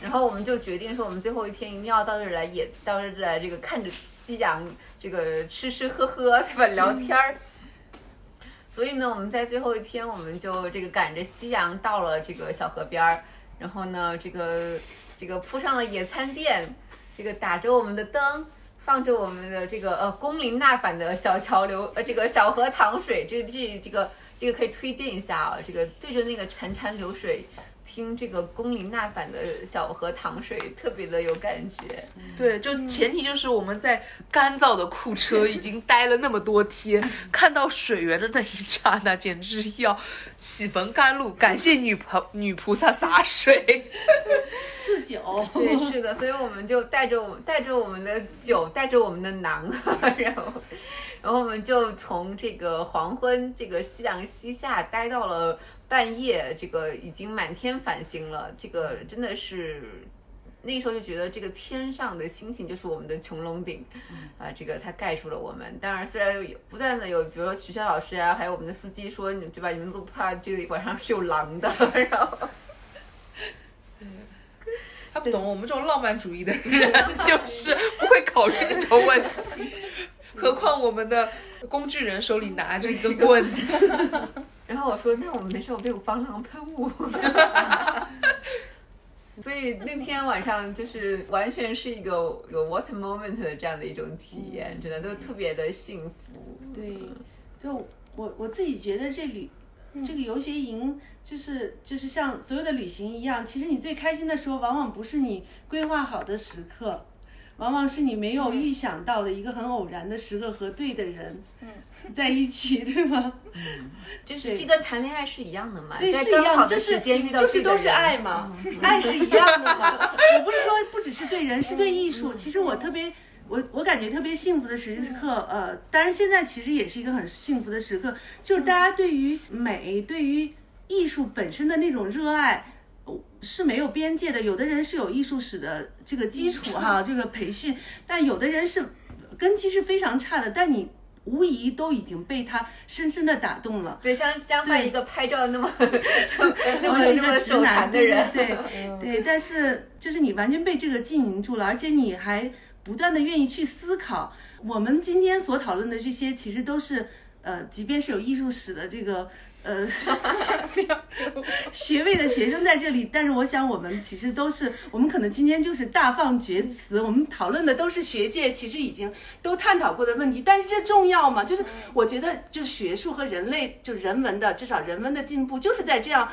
B: 然后我们就决定说，我们最后一天一定要到这儿来也，到这儿来这个看着夕阳，这个吃吃喝喝，对吧？聊天儿。所以呢，我们在最后一天，我们就这个赶着夕阳到了这个小河边儿，然后呢，这个这个铺上了野餐垫，这个打着我们的灯。放着我们的这个呃龚琳娜版的小桥流呃这个小河淌水，这这这个这个可以推荐一下啊，这个对着那个潺潺流水，听这个龚琳娜版的小河淌水，特别的有感觉。
C: 对，就前提就是我们在干燥的库车已经待了那么多天，看到水源的那一刹那，简直是要喜逢甘露，感谢女菩女菩萨洒水。
D: 赐酒，
B: 对，是的，所以我们就带着我带着我们的酒，带着我们的馕，然后然后我们就从这个黄昏，这个夕阳西下，待到了半夜，这个已经满天繁星了，这个真的是。那时候就觉得这个天上的星星就是我们的穹窿顶，啊，这个它盖住了我们。当然，虽然有不断的有，比如说曲笑老师啊，还有我们的司机说，你对吧？你们都不怕这个晚上是有狼的，然后。
C: 他不懂我们这种浪漫主义的人，就是不会考虑这种问题。何况我们的工具人手里拿着一根棍子。
B: 然后我说：“那我们没事，我们有防狼喷雾。”所以那天晚上就是完全是一个有 what moment 的这样的一种体验，真的都特别的幸福。
D: 对，就我我自己觉得这旅。这个游学营就是就是像所有的旅行一样，其实你最开心的时候，往往不是你规划好的时刻，往往是你没有预想到的一个很偶然的时刻和对的人 在一起，对吗？
B: 就是这个谈恋爱是一样的嘛，
D: 对，
B: 在
D: 是一样的，就是就是都是爱嘛，爱是一样的嘛。我不是说不只是对人，是对艺术。其实我特别，我我感觉特别幸福的时刻，呃，当然现在其实也是一个很幸福的时刻，就是大家对于美，对于艺术本身的那种热爱。呃是没有边界的，有的人是有艺术史的这个基础哈，这个培训，但有的人是根基是非常差的，但你无疑都已经被他深深的打动了。
B: 对，像相
D: 换
B: 一个拍照那么 那么那么手
D: 个直男，
B: 残的人，
D: 对对对对，但是就是你完全被这个浸淫住了，而且你还不断的愿意去思考。我们今天所讨论的这些，其实都是呃，即便是有艺术史的这个呃学位的学生在这里，但是我想我们其实都是，我们可能今天就是大放厥词，我们讨论的都是学界其实已经都探讨过的问题，但是这重要吗？就是我觉得，就是学术和人类就人文的，至少人文的进步，就是在这样。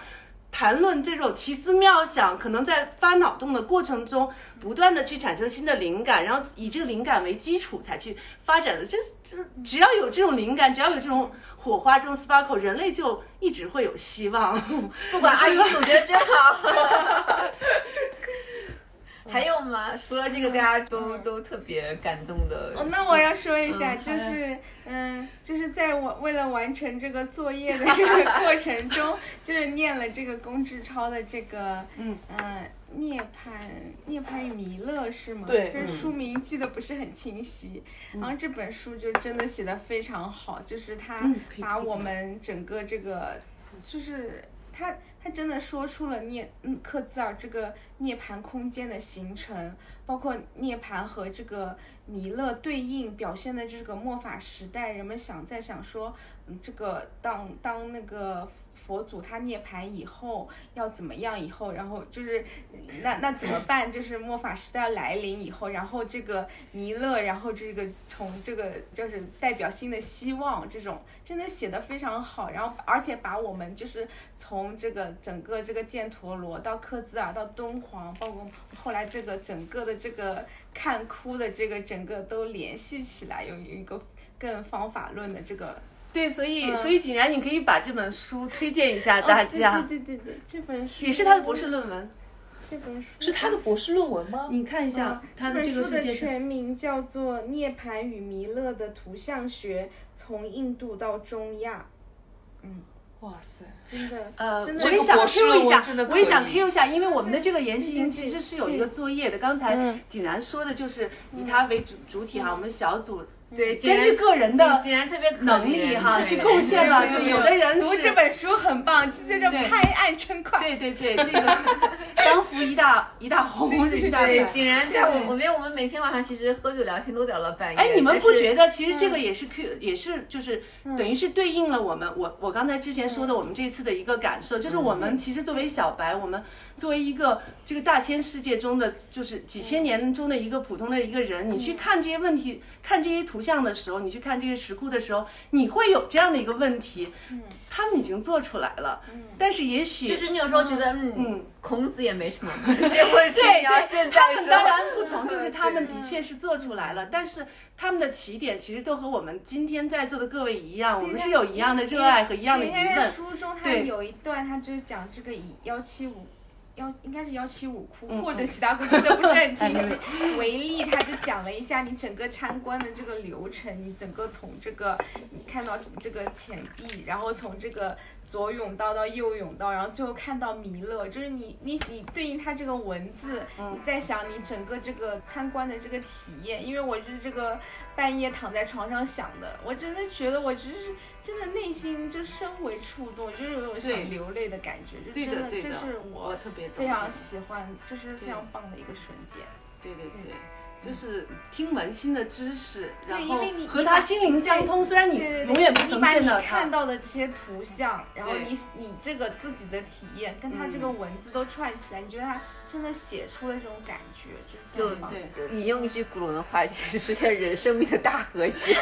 D: 谈论这种奇思妙想，可能在发脑洞的过程中，不断的去产生新的灵感，然后以这个灵感为基础才去发展的。这这只要有这种灵感，只要有这种火花，这种 sparkle，人类就一直会有希望。
B: 宿管阿姨总结得真好。还有吗？除了这个，大家都都特别感动的。
E: 哦，那我要说一下，
B: 嗯
E: 就是，嗯，就是在我为了完成这个作业的这个过程中，就是念了这个龚志超的这个，
D: 嗯
E: 呃，涅槃，涅槃与弥勒是吗？
C: 对
E: 这书名记得不是很清晰。然后这本书就真的写的非常好，就是他把我们整个这个，就是他他真的说出了涅嗯克孜尔这个涅槃空间的形成，包括涅槃和这个弥勒对应表现的这个末法时代，人们想在想说，嗯，这个当当那个。佛祖他涅槃以后要怎么样？以后，然后就是那那怎么办？就是末法时代来临以后，然后这个弥勒，然后这个从这个就是代表新的希望，这种真的写的非常好。然后而且把我们就是从这个整个这个犍陀罗到克孜尔到敦煌，包括后来这个整个的这个看哭的这个整个都联系起来，有有一个更方法论的这个
D: 对，所以
E: 嗯
D: 所以景然，你可以把这本书推荐一下大家，
E: 哦对对对对对，这本书
D: 也是他的博士论文。
E: 这本书
C: 是他的博士论文吗？
D: 你看一下
E: 啊
D: 他的这个
E: 本书的全名叫做《涅槃与弥勒的图像学：从印度到中亚嗯
C: 哇塞，》，
E: 真的，
D: 呃，
E: 真的
D: 我也想 Q 一下
C: 文真的，
D: 我也想 Q 一下，因为我们的这个研习营其实是有一个作业的。刚才
E: 嗯
D: 景然说的就是以他为主主体哈，我们小组
B: 对，
D: 根据个人的
B: 竟然特别
D: 能力哈去贡献了，对，
E: 有
D: 的人
E: 读这本书很棒，这这叫拍案称快。
D: 对对对，这个当服一大 一大红一大
B: 对，
D: 块。
B: 竟然在我
D: 对
B: 我们我们每天晚上其实喝酒聊天都聊到半夜。
D: 哎，你们不觉
B: 得？
D: 得其实这个也是 Q，、也是就是等于是对应了我们我我刚才之前说的我们这次的一个感受，就是我们其实作为小白，我们作为一个这个大千世界中的就是几千年中的一个普通的一个人，你去看这些问题，看这些图像的时候，你去看这些石窟的时候，你会有这样的一个问题，他们已经做出来了，但是也许
B: 就是你有时候觉得，嗯
D: 嗯，
B: 孔子也没什么，结婚
D: 对
B: 对要现
D: 他们当然不同，就是他们的确是做出来了，但是他们的起点其实都和我们今天在座的各位一样，我们是有一样的热爱和一样的疑
E: 因为。书中，他有一段，他就是讲这个以幺七五。幺应该是幺七五窟
D: 嗯
E: 或者其他窟，记得不是很清 晰。为例，他就讲了一下你整个参观的这个流程，你整个从这个你看到这个钱币，然后从这个左甬道到右甬道，然后最后看到弥勒，就是你你你对应他这个文字，你在想你整个这个参观的这个体验。因为我是这个半夜躺在床上想的，我真的觉得我只是真的内心就深为触动，就是有种想流泪的感觉，就真的这
D: 的对的
E: 是我
D: 我特别懂
E: 非常喜欢，这是非常棒的一个瞬间。
D: 对对对，就是听闻新的知识，然后
E: 因为你
D: 和他心灵相通。虽然你永远不曾
E: 你把你
D: 见到他，
E: 看到的这些图像，然后你你这个自己的体验跟他这个文字都串起来，你觉得他真的写出了这种感觉，就
B: 就
E: 非常棒。
D: 对。
B: 引用一句古龙的话，就是实现人生命的大和谐。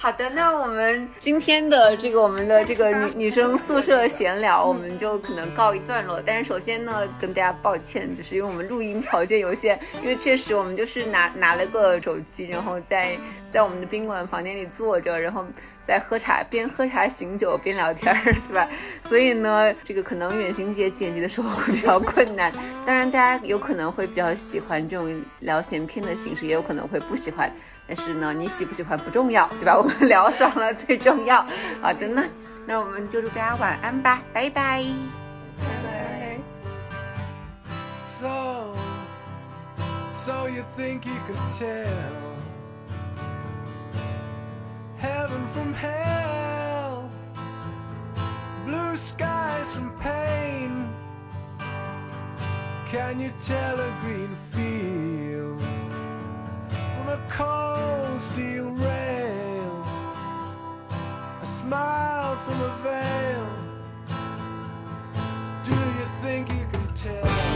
B: 好的，那我们今天的这个我们的这个女 女生宿舍闲聊，我们就可能告一段落。但是首先呢，跟大家抱歉，就是因为我们录音条件有限，因为确实我们就是拿拿了个手机，然后在 在我们的宾馆房间里坐着，然后在喝茶，边喝茶醒酒边聊天，对吧？所以呢，这个可能远行姐剪辑的时候会比较困难。当然，大家有可能会比较喜欢这种聊闲篇的形式，也有可能会不喜欢。但是呢，你喜不喜欢不重要，对吧？我们聊爽了最重要。好的呢，那我们就祝大家晚安吧，拜拜。
F: So, so you think you could tell heaven from hell, blue skies from pain? Can you tell a green field a cold steel rail? A smile from a veil. Do you think you can tell?